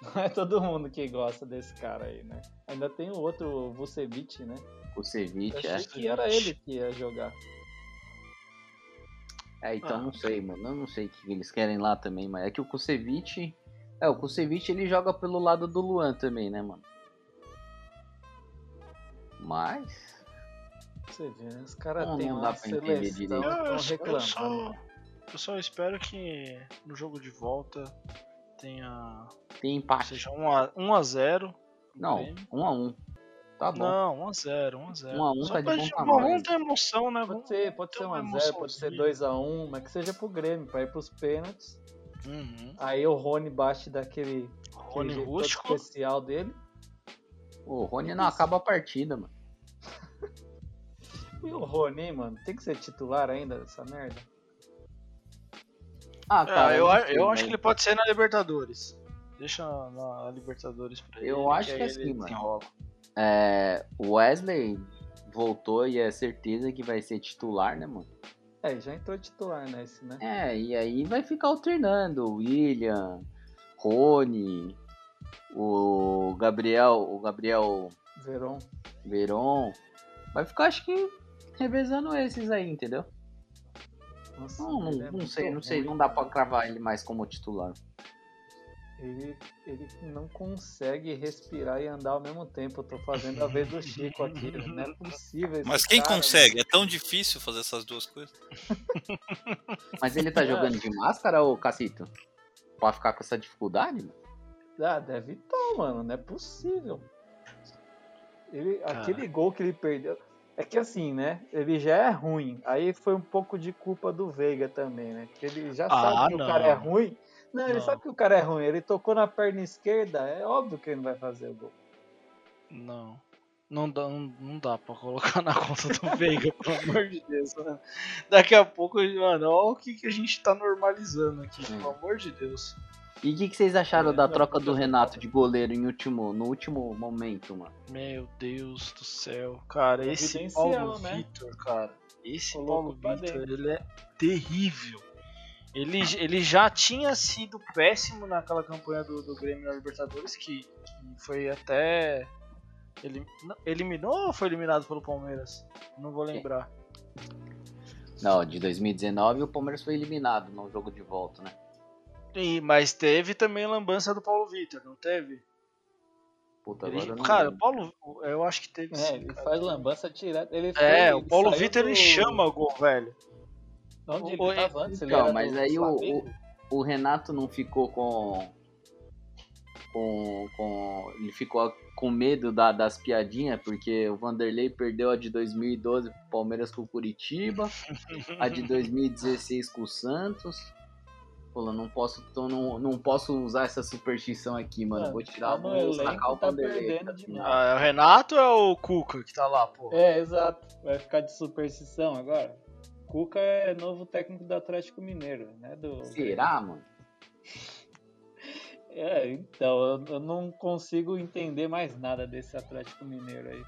Não é todo mundo que gosta desse cara aí, né? Ainda tem o outro, o Vucevic, né? Achei é. que era ele que ia jogar. É, então Ah. não sei, mano. Eu não sei o que eles querem lá também, mas é que o Kusevich. É, o Kusevich ele joga pelo lado do Luan também, né, mano? Mas. Você vê, né? Os caras Não, têm não uma dá pra entender seleção direito. estão Eu, eu só, reclamando. eu só espero que no jogo de volta tenha. Tem empate. Seja 1 a 0 Não, um a um. Tá bom. Não, 1 a 0 1 a 0 Um a um Só tá de bom tamanho. Vamos ter emoção, né? Pode ser, pode ser uma 1x0, pode ser emoçãozinha. 2x1, mas que seja pro Grêmio, pra ir pros pênaltis. Uhum. Aí o Rony bate daquele, Rony Rústico. especial dele. O Rony não acaba a partida, mano. E o Rony, mano, tem que ser titular ainda dessa merda? Ah, É, eu, não a- sei, eu mas- acho que ele pode ser na Libertadores. Deixa na Libertadores pra ele. Eu acho que é assim, mano. É, o Wesley voltou e é certeza que vai ser titular, né, mano? É, já entrou titular nesse, né? É, e aí vai ficar alternando. O William, Rony, o Gabriel, o Gabriel Veron. Veron. Vai ficar, acho que, revezando esses aí, entendeu? Nossa, Não, não, é não sei, não sei, ruim, não dá pra cara. cravar ele mais como titular. Ele, ele não consegue respirar e andar ao mesmo tempo. Eu tô fazendo a vez do Chico aqui. Não é possível. Mas quem cara, consegue? É tão difícil fazer essas duas coisas. Mas ele tá jogando de máscara, ô Cacito? Pode ficar com essa dificuldade? mano? Ah, deve estar, mano. Não é possível. Ele, aquele gol que ele perdeu. É que assim, né? Ele já é ruim. Aí foi um pouco de culpa do Veiga também, né? Porque ele já Ah, sabe que não. o cara é ruim. Não, ele Não. sabe que o cara é ruim. Ele tocou na perna esquerda. É óbvio que ele não vai fazer o gol. Não. Não dá, não, não dá pra colocar na conta do Veiga, pelo amor de Deus. Mano. Daqui a pouco, mano, olha o que, que a gente tá normalizando aqui, Hum. pelo amor de Deus. E o que, que vocês acharam É, da troca do Renato de goleiro em último, no último momento, mano? Meu Deus do céu, cara, esse Paulo né? Vitor, cara, esse Paulo Vitor, ele é terrível. Ele, ele já tinha sido péssimo naquela campanha do, do Grêmio na Libertadores, que, que foi até. Ele, eliminou ou foi eliminado pelo Palmeiras? Não vou lembrar. Não, de 2019 o Palmeiras foi eliminado no jogo de volta, né? E, mas teve também a lambança do Paulo Vitor, não teve? Puta, Ele- agora não cara, o. Paulo, eu acho que teve. É, sim, ele cara. faz lambança tirada. Ele É, foi- o ele Paulo Vitor ele do- chama o gol, velho. Onde ele Oi, tava antes? Ele Então, era mas do aí o, o, o Renato não ficou com. Com, com. Ele ficou com medo da- das piadinhas, porque o Vanderlei perdeu a de 2012 pro Palmeiras com o Curitiba, a de 2016 com o Santos. Pô, não posso, tô, não, não posso usar essa superstição aqui, mano. Mano, Vou tirar, tá vou sacar o tá Vanderlei. tá. Ah, é o Renato ou é o Cuca que tá lá, pô? É, exato. Vai ficar de superstição agora. Cuca é novo técnico do Atlético Mineiro, né? Do... Será, mano? É, então, eu, não consigo entender mais nada desse Atlético Mineiro aí.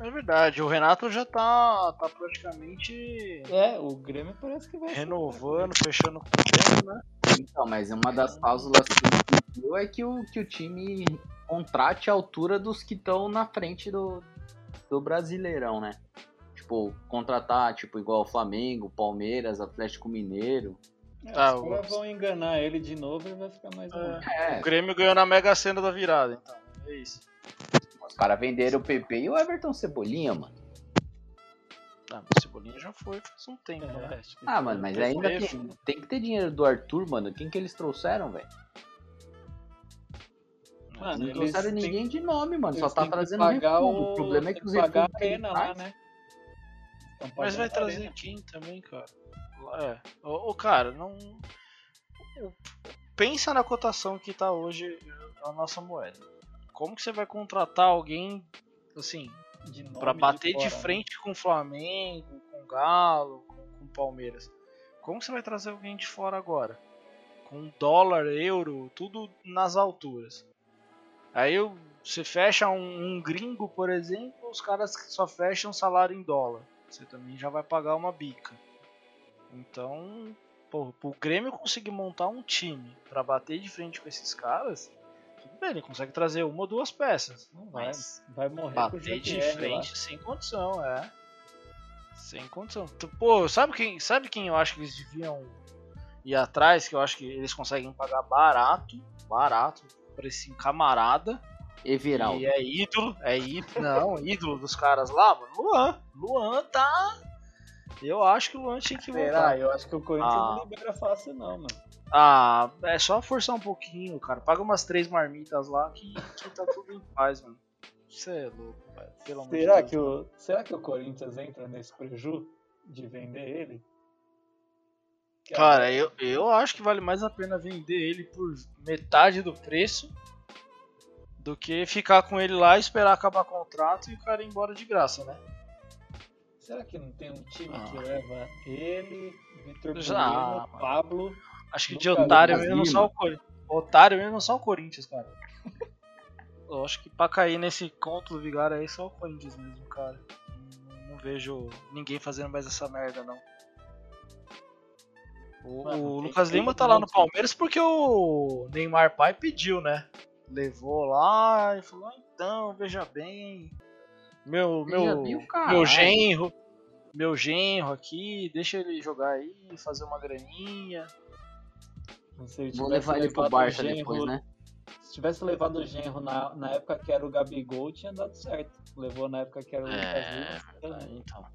É verdade, o Renato já tá, tá praticamente É, o Grêmio parece que vai ser- renovando, fechando o Grêmio, né? Então, mas uma das cláusulas que ele é que o, que o time contrate a altura dos que estão na frente do, do Brasileirão, né? Tipo, contratar, tipo, igual o Flamengo, Palmeiras, Atlético Mineiro. É, Ah, os caras vão enganar ele de novo e vai ficar mais um. ano. É, O Grêmio ganhou na Mega Sena da virada, então. É isso. os caras venderam o PP e o Everton Cebolinha, mano. Ah, mas o Cebolinha já foi faz um tempo, É, né? que Ah, mano, mas ainda tem, tem que ter dinheiro do Arthur, mano. Quem que eles trouxeram, velho? Mano, Não trouxeram ninguém de nome, mano. Só tá que trazendo pagar o... O problema é tem que os pagar a que arena ele lá, né? Mas vai trazer arena. quem também, cara? É. Ô, ô, cara, não. o- Pensa na cotação que tá hoje a nossa moeda. Como que você vai contratar alguém assim De pra bater de, fora, né? frente com o Flamengo, com o Galo, com, com o Palmeiras? Como que você vai trazer alguém de fora agora? Com dólar, euro, tudo nas alturas. Aí você fecha um, um gringo, por exemplo, os caras só fecham salário em dólar. Você também já vai pagar uma bica. Então, pô, pro Grêmio conseguir montar um time pra bater de frente com esses caras, tudo bem, ele consegue trazer uma ou duas peças. Não vai, Mas vai morrer com o bater de GPR lá. frente sem condição, é. Sem condição. Pô, sabe quem, sabe quem eu acho que eles deviam ir atrás? Que eu acho que eles conseguem pagar barato, barato, precinho camarada. Everaldo. E é ídolo, é ídolo, não, ídolo dos caras lá, mano. Luan. Luan tá. Eu acho que o Luan tinha que Será? voltar. Eu acho que o Corinthians Ah. não libera fácil, não, mano. Ah, é só forçar um pouquinho, cara. Paga umas três marmitas lá que, que tá tudo em paz, mano. Você é louco, velho. Pelo amor Será de que, Deus. o, será que o Corinthians entra nesse preju de vender ele? Cara, eu, eu acho que vale mais a pena vender ele por metade do preço do que ficar com ele lá, esperar acabar o contrato e o cara ir embora de graça, né? Será que não tem um time Ah. que leva ele, Vitor Bueno. Pablo? Acho que de otário Lima. mesmo só o Corinthians. Otário mesmo só o Corinthians, cara. Eu acho que pra cair nesse conto do Vigário aí só o Corinthians mesmo, cara. Não, não vejo ninguém fazendo mais essa merda, não. O, Mano, o Lucas Lima tá lá no. Palmeiras porque o Neymar pai pediu, né? Levou lá e falou, "Ah, então, veja bem. Meu, meu, meu caralho." genro, meu genro aqui, deixa ele jogar aí, fazer uma graninha. Se Vou levar ele pro Barça genro- depois, né? Se tivesse levado o genro na, na época que era o Gabigol, tinha dado certo. Levou na época que era o Lucas É, Lima. é, então.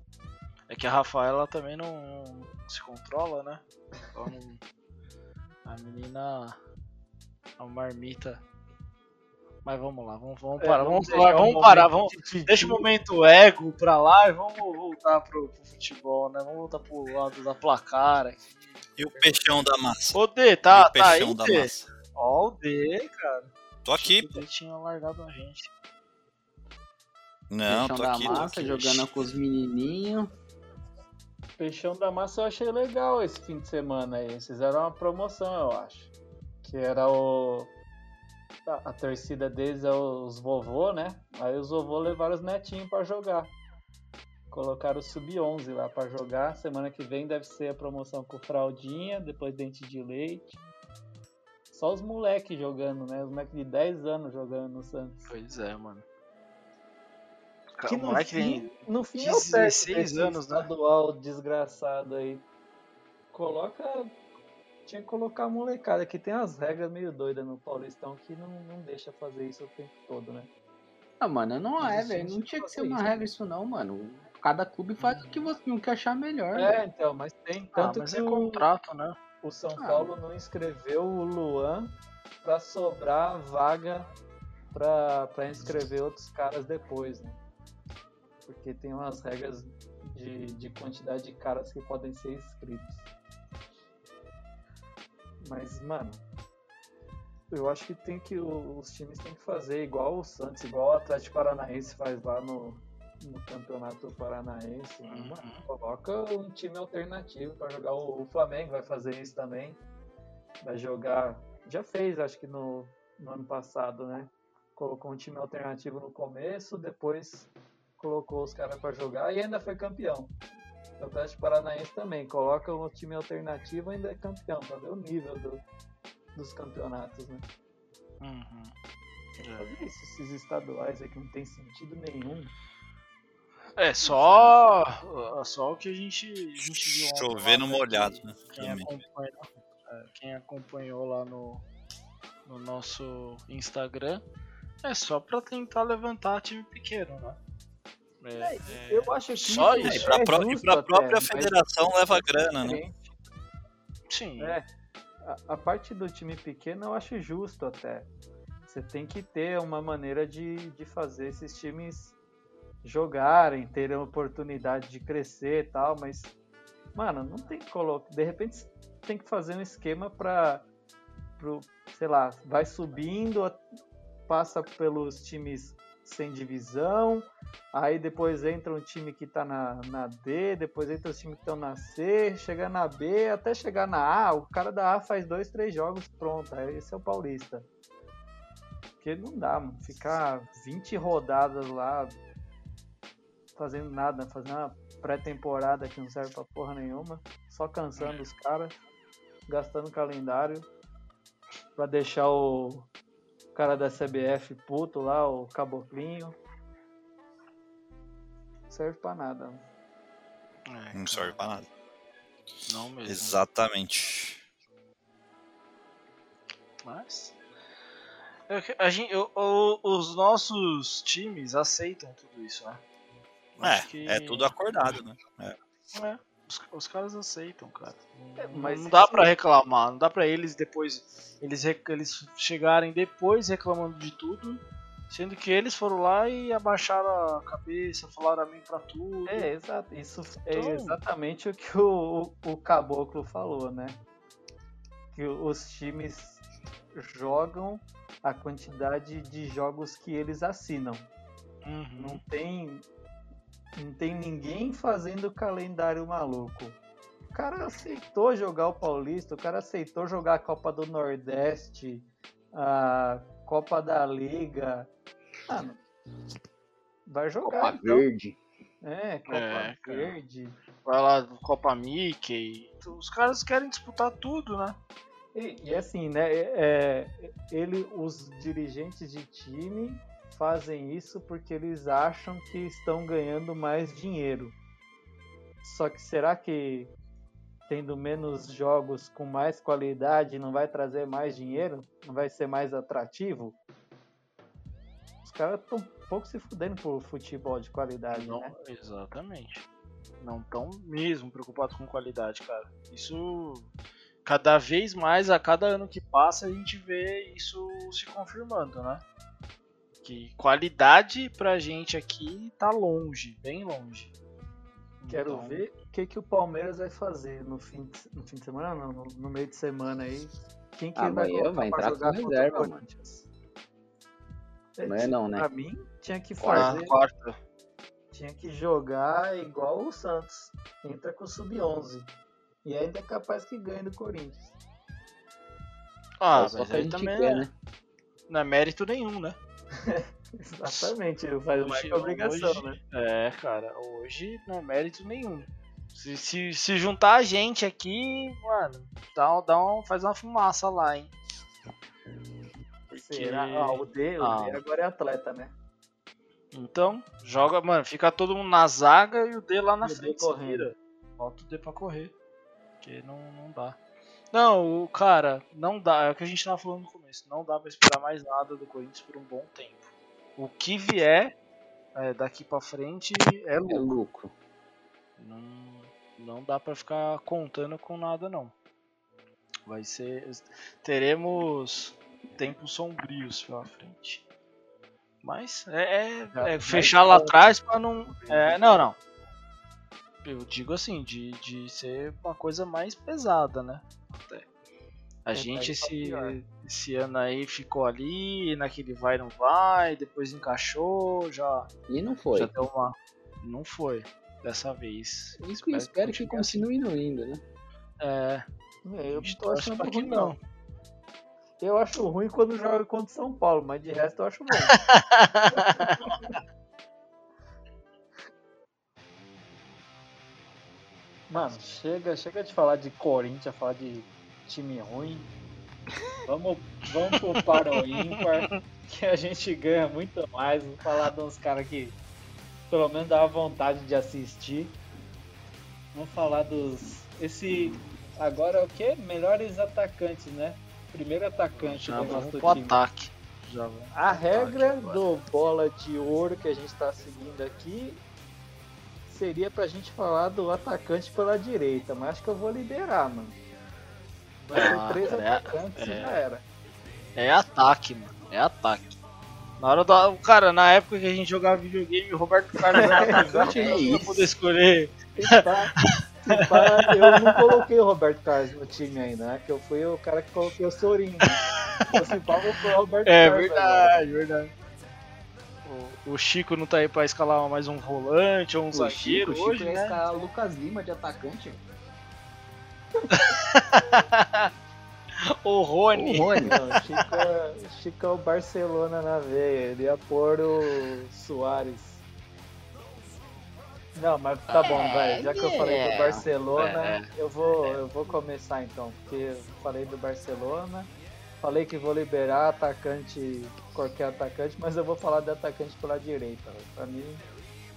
É que a Rafaela também não, não se controla, né? Então, a menina. A marmita. Mas vamos lá, vamos, vamos É, parar, vamos vamos, deixar parar, o vamos parar, momento vamos, de deixa o momento ego pra lá e vamos voltar pro, pro futebol, né? Vamos voltar pro lado da placar aqui. E o peixão da massa? Ô D, E tá, o tá aí, peixão da D. massa? Ó o D, cara. Tô aqui. O D tinha largado a gente. Não, Peixão tô da aqui. tô massa, aqui. jogando com os menininhos. Peixão da Massa eu achei legal esse fim de semana aí. Eles fizeram uma promoção, eu acho. Que era o. A, a torcida deles é os vovô, né? Aí os vovô levaram os netinhos pra jogar. Colocaram o Sub-11 lá pra jogar. Semana que vem deve ser a promoção com fraldinha, depois dente de leite. Só os moleques jogando, né? Os moleques de 10 anos jogando no Santos. Pois é, mano. Que o moleque tem no fim é o certo 16 anos, né? estadual desgraçado aí. Coloca. Tinha que colocar a molecada, que tem as regras meio doidas no Paulistão que não, não deixa fazer isso o tempo todo, né? Ah, mano, não Mas é, o velho. Não tinha que ser uma isso. regra isso não, mano. Cada clube faz o que você o que achar melhor. É, velho. então, mas tem. Ah, Tanto mas que é o, contrato, né? o São Ah. Paulo não inscreveu o Luan pra sobrar vaga pra, pra inscrever outros caras depois, né? Porque tem umas regras de, de quantidade de caras que podem ser inscritos. Mas, mano, eu acho que tem que. Os times têm que fazer igual o Santos, igual o Atlético Paranaense faz lá no, no Campeonato Paranaense. Uhum. Mano, coloca um time alternativo pra jogar. O, o Flamengo vai fazer isso também. Vai jogar. Já fez, acho que no, no ano passado, né? Colocou um time alternativo no começo, depois colocou os caras pra jogar e ainda foi campeão. O Atlético Paranaense também coloca um time alternativo e ainda é campeão, pra ver o nível do- dos campeonatos, né? Uhum. Fazer isso, esses estaduais aí que não tem sentido nenhum. É, só, só o que a gente, a gente viu. no né, molhado, que né? Quem acompanhou, é, quem acompanhou lá no, no nosso Instagram é só pra tentar levantar time pequeno, né? É, é, Eu acho que Só isso. E é pró- justo pra até, própria mas federação leva grana, né? sim. É, a, a parte do time pequeno eu acho justo até. Você tem que ter uma maneira de, de fazer esses times jogarem, terem a oportunidade de crescer e tal, mas, mano, não tem que colocar. De repente tem que fazer um esquema pra. Pro, sei lá, vai subindo, passa pelos times sem divisão, aí depois entra um time que tá na, na D, depois entra os times que estão na C, chega na B, até chegar na A, o cara da A faz dois, três jogos, pronto, aí esse é o Paulista. Porque não dá, mano, ficar 20 rodadas lá fazendo nada, fazendo uma pré-temporada que não serve pra porra nenhuma, só cansando os caras, gastando calendário pra deixar o cara da CBF puto lá, o caboclinho. Não serve pra nada. É, Não serve pra nada. Não mesmo. Exatamente. Mas. é que A gente, eu- o- os nossos times aceitam tudo isso, né? Acho É, que- é tudo acordado, né? É. É, os, os caras aceitam, cara. É, Não- mas não dá isso- pra reclamar, não dá pra eles depois. Eles, eles chegarem depois reclamando de tudo, sendo que eles foram lá e abaixaram a cabeça, falaram amém pra tudo. É, exato. Isso é Então- exatamente o que o, o, o Caboclo falou, né? Que os times jogam a quantidade de jogos que eles assinam. Uhum. Não tem, não tem ninguém fazendo calendário maluco. O cara aceitou jogar o Paulista, o cara aceitou jogar a Copa do Nordeste, a Copa da Liga. Mano, vai jogar. Copa então. Verde. É, Copa É. Verde. Vai lá, Copa Mickey. Os caras querem disputar tudo, né? E, e assim, né? é, ele, os dirigentes de time fazem isso porque eles acham que estão ganhando mais dinheiro. Só que será que tendo menos jogos com mais qualidade não vai trazer mais dinheiro? Não vai ser mais atrativo? Os caras estão um pouco se fudendo por futebol de qualidade, Não, né? exatamente. Não tão mesmo preocupados com qualidade, cara. Isso cada vez mais, a cada ano que passa, a gente vê isso se confirmando, né? Que qualidade pra gente aqui tá longe, bem longe. Quero Então, ver o que, que o Palmeiras vai fazer no fim de, no fim de semana, não, no, no meio de semana aí. Quem que vai Amanhã vai pra entrar com jogar contra o reserva, mano. Corinthians? Amanhã não, né? Pra mim, tinha que fazer, quarta. tinha que jogar igual o Santos. Entra com o Sub-11. E ainda é capaz que ganhe do Corinthians. Ah, só mas a aí também quer, é- né? não é mérito nenhum, né? Exatamente, faz mais que obrigação, hoje- né? É, cara, hoje não é mérito nenhum. Se, se, se juntar a gente aqui, mano, dá, dá um, faz uma fumaça lá, hein? Porque- Será? Ah, o D, o Ah. D agora é atleta, né? Então, joga, mano, fica todo mundo na zaga e o D lá na E frente. Bota o D pra correr. Porque não, não dá. Não, cara, não dá. É o que a gente tava falando no começo. Não dá pra esperar mais nada do Corinthians por um bom tempo. O que vier é, daqui pra frente é É lucro. lucro. Não, não dá pra ficar contando com nada, não. Vai ser. Teremos tempos sombrios pela frente. Mas é, é- é fechar lá está- atrás pra não. É, não, não. Eu digo assim, de, de ser uma coisa mais pesada, né? Até. A É, gente daí pra esse, esse ano aí ficou ali, naquele vai não vai, depois encaixou, já E não foi. já deu uma. Não foi dessa vez. Isso que eu Espero que continue assim. indo, né? É, É, Eu gente tô achando ruim, não. não. Eu acho ruim quando joga contra o São Paulo, mas de resto eu acho bom. Mano, chega, chega de falar de Corinthians, falar de time ruim. Vamos, vamos pro para o ímpar, que a gente ganha muito mais. Vou falar de uns caras que pelo menos dá vontade de assistir. Vamos falar dos. Esse. Agora é o que? Melhores atacantes, né? Primeiro atacante já do vamos nosso pro time. ataque. Já vamos A regra do bola de ouro que a gente está seguindo aqui seria pra gente falar do atacante pela direita, mas acho que eu vou liberar, mano. Vai Ah, ter três é- atacantes e é. já era. É ataque, mano. É ataque. Na hora da. Cara, na época que a gente jogava videogame, o Roberto Carlos era atacante, É não isso. poder escolher. Eu não coloquei o Roberto Carlos no time ainda, né? Que eu fui o cara que coloquei o Sorinho. Pá, eu vou o Roberto É Carlos. agora. verdade, verdade. O, o Chico não tá aí pra escalar mais um volante ou um O zagueiro Chico, o hoje, Chico ia né? escalar Lucas Lima de atacante. O Rony. O Rony. Não, o Chico, é, o Chico é o Barcelona na veia, ele ia pôr o Soares. Não, mas tá bom, vai. Já que eu falei do é, Barcelona, é, eu, vou, eu vou começar então, porque eu falei do Barcelona, falei que vou liberar atacante, qualquer atacante, mas eu vou falar de atacante pela direita. Pra mim,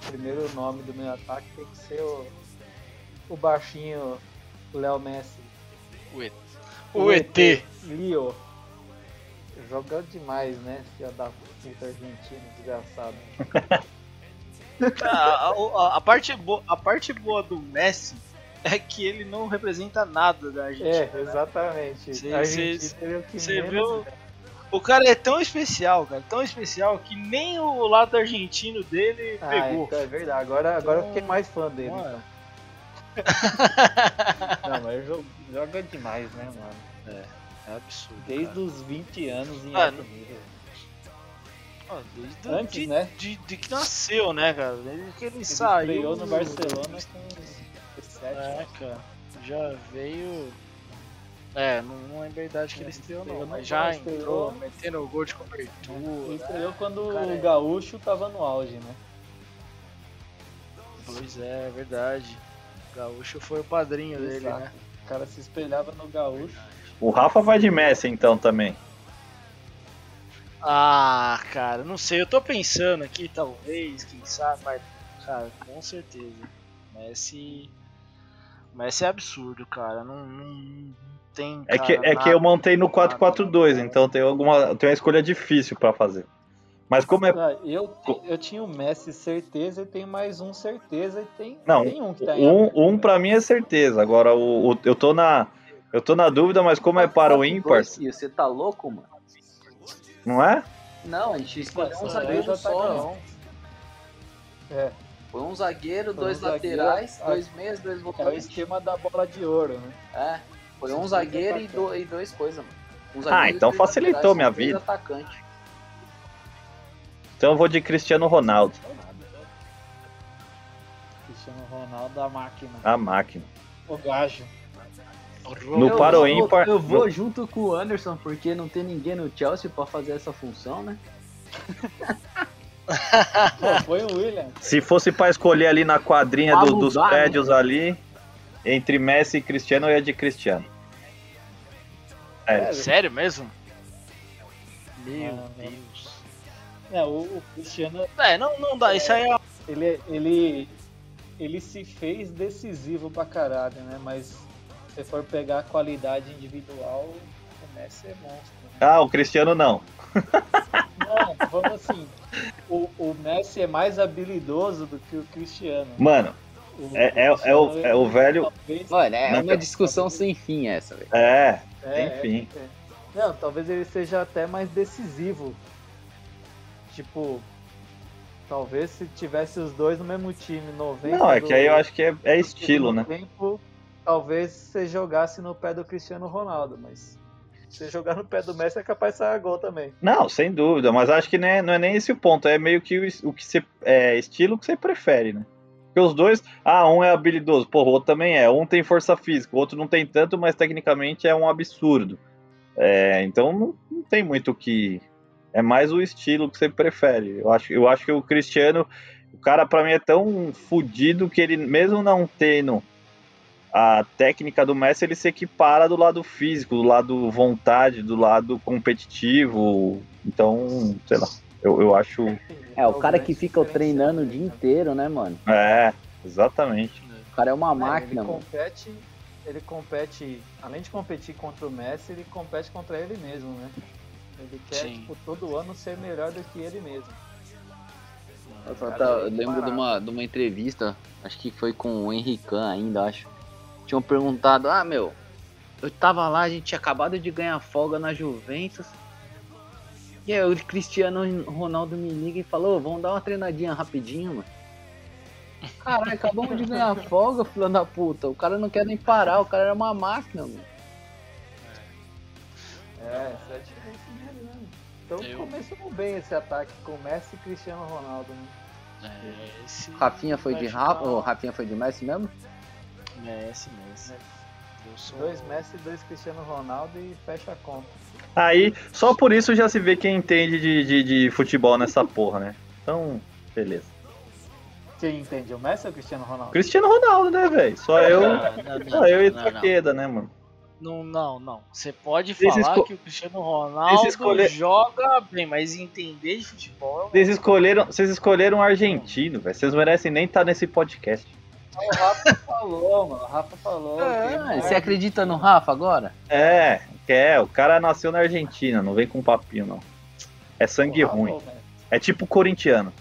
o primeiro nome do meu ataque tem que ser o, o baixinho Léo Messi. O ET. O ET. Leo. Jogando demais, né? Filha da puta argentino, desgraçado. A, a- a parte boa, a parte boa do Messi é que ele não representa nada da Argentina. É, exatamente. Cê- a Argentina cê- é o que menos- viu? O cara é tão especial, cara, tão especial que nem o lado argentino dele Ah, pegou. então é verdade. Agora, agora eu fiquei Então, mais fã dele. então. Não, mas jo- joga demais, né, mano? É absurdo. Desde cara. os 20 anos em Ah, alto nível. Desde Antes, de, né? de, de que nasceu, né, cara? Desde que ele, Ele saiu. estreou no Barcelona com 17 É, cara. Já veio. É, não, não é verdade que ele estreou não, estreou, mas já estreou. entrou metendo o gol de Ele cobertura. estreou quando Cara, o é. Gaúcho tava no auge, né? Pois é, é verdade. O Gaúcho foi o padrinho dele, Exato. né? O cara se espelhava no Gaúcho. O Rafa vai de Messi então também. Ah, cara, não sei, eu tô pensando aqui, talvez, quem sabe, mas, cara, com certeza. Messi. Messi é absurdo, cara. Não, não, não tem. É que, cara, é que eu nada. montei no 4-4-2, então tem alguma tem uma escolha difícil pra fazer. Mas como é Ah, eu, eu tinha o Messi certeza e tem mais um certeza e tem, não, tem um que tá um, aberto, um né? para mim é certeza. Agora o, o- eu tô na eu tô na dúvida, mas como é para o ímpar, Você tá louco, mano? não é? Não, a gente escolheu um zagueiro dois só. atacantes. É, Foi um zagueiro, Foi um dois zagueiro, laterais, ah, dois meias, dois é o volantes. esquema da bola de ouro, né? É, foi um Dois zagueiro e, do- e dois coisas, mano. Um Ah, zagueiro então facilitou laterais, minha vida. atacantes. Então eu vou de Cristiano Ronaldo, Cristiano Ronaldo, a máquina. a máquina. O gajo. No Eu para o vou- ímpar, Eu vou no- junto com o Anderson, porque não tem ninguém no Chelsea pra fazer essa função, né? Pô, foi o William. se fosse pra escolher ali na quadrinha do- dos né? prédios ali, entre Messi e Cristiano, eu ia de Cristiano. É, Sério mesmo? Meu não. Deus. É, o, o Cristiano, É, não, não dá. Isso aí é. ele, ele, ele se fez decisivo pra caralho, né? Mas se você for pegar a qualidade individual, o Messi é monstro. Né? Ah, o Cristiano não. Não, vamos assim. O, o Messi é mais habilidoso do que o Cristiano. Mano, O é, é, é, o, é o velho. talvez- Olha, é uma discussão sem fim essa, velho. É, É, enfim. é, é. Não, talvez ele seja até mais decisivo. Tipo, talvez se tivesse os dois no mesmo time, 90 Não, é que aí eu acho que é, é estilo, né? Tempo, talvez você jogasse no pé do Cristiano Ronaldo, mas se jogar no pé do Messi é capaz de sair gol também. Não, sem dúvida, mas acho que não é, não é nem esse o ponto, é meio que o, o que você. É estilo que você prefere, né? Porque os dois, ah, um é habilidoso, porra, o outro também é. Um tem força física, o outro não tem tanto, mas tecnicamente é um absurdo. É, então não, não tem muito o que. É mais o estilo que você prefere. Eu acho, eu acho que o Cristiano, o cara pra mim é tão fodido que ele, mesmo não tendo a técnica do Messi, ele se equipara do lado físico, do lado vontade, do lado competitivo. Então, sei lá, eu, eu acho. É, o cara que fica treinando o né, dia inteiro, né, mano? É, exatamente. O cara é uma É, máquina, ele mano. compete, ele compete, além de competir contra o Messi, ele compete contra ele mesmo, né? Ele quer, Sim. tipo, todo ano ser melhor do que ele mesmo. Eu, tá- eu é lembro de uma, de uma entrevista, acho que foi com o Henrican ainda, acho. Tinham perguntado, ah meu, eu tava lá, a gente tinha acabado de ganhar folga na Juventus. E aí o Cristiano Ronaldo me liga e falou, "Ô, vamos dar uma treinadinha rapidinho, mano. Caralho, acabamos de ganhar folga, filho da puta. O cara não quer nem parar, o cara era uma máquina, mano. É, isso é diferença dele, né? Então Eu- começou bem esse ataque com Messi e Cristiano Ronaldo, né? É, esse. Rafinha foi de Rafa, ou Rafinha foi de Messi mesmo? Messi, Messi. Eu sou. Dois Messi, dois Cristiano Ronaldo e fecha a conta. Aí, só por isso já se vê quem entende de, de, de futebol nessa porra, né? Então, beleza. Quem entende? O Messi ou o Cristiano Ronaldo? Cristiano Ronaldo, né, velho? Só eu, Não, não, só eu e não, não. Taqueda, né, mano? Não, não, não. Você pode falar esco- que o Cristiano Ronaldo escolher- joga bem, mas entender de futebol é Vocês escolheram, vocês escolheram um argentino, velho. Vocês merecem nem estar nesse podcast. O Rafa falou, mano. O Rafa falou. é você acredita no Rafa agora? É, é, o cara nasceu na Argentina, não vem com papinho, não. É sangue Rafa, ruim. velho. É tipo corintiano.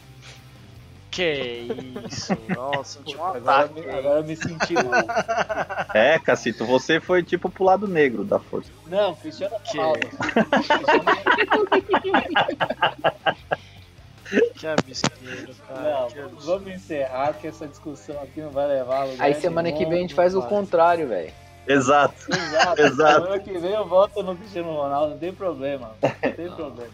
Que isso? Nossa, um Agora, ataque. eu me senti mal. É, Cacito, você foi tipo pro lado negro da força. Não, Cristiano Que- Ronaldo. Que absurdo, cara. Não, absurdo. vamos encerrar que essa discussão aqui não vai levar a lugar Aí semana que vem a gente faz o contrário, velho. Exato. Exato. Exato. Semana que vem eu volto no Cristiano Ronaldo, não tem problema. Não tem problema.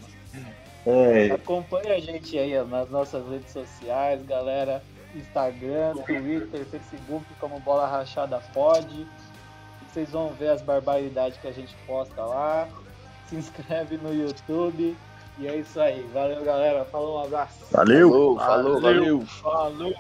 É, Acompanhe a gente aí nas nossas redes sociais, galera. Instagram, Twitter, Facebook como Bola Rachada Pod. Vocês vão ver as barbaridades que a gente posta lá. Se inscreve no YouTube. E é isso aí. Valeu, galera. Falou, um abraço. Valeu. Falou, falou, valeu. Falou.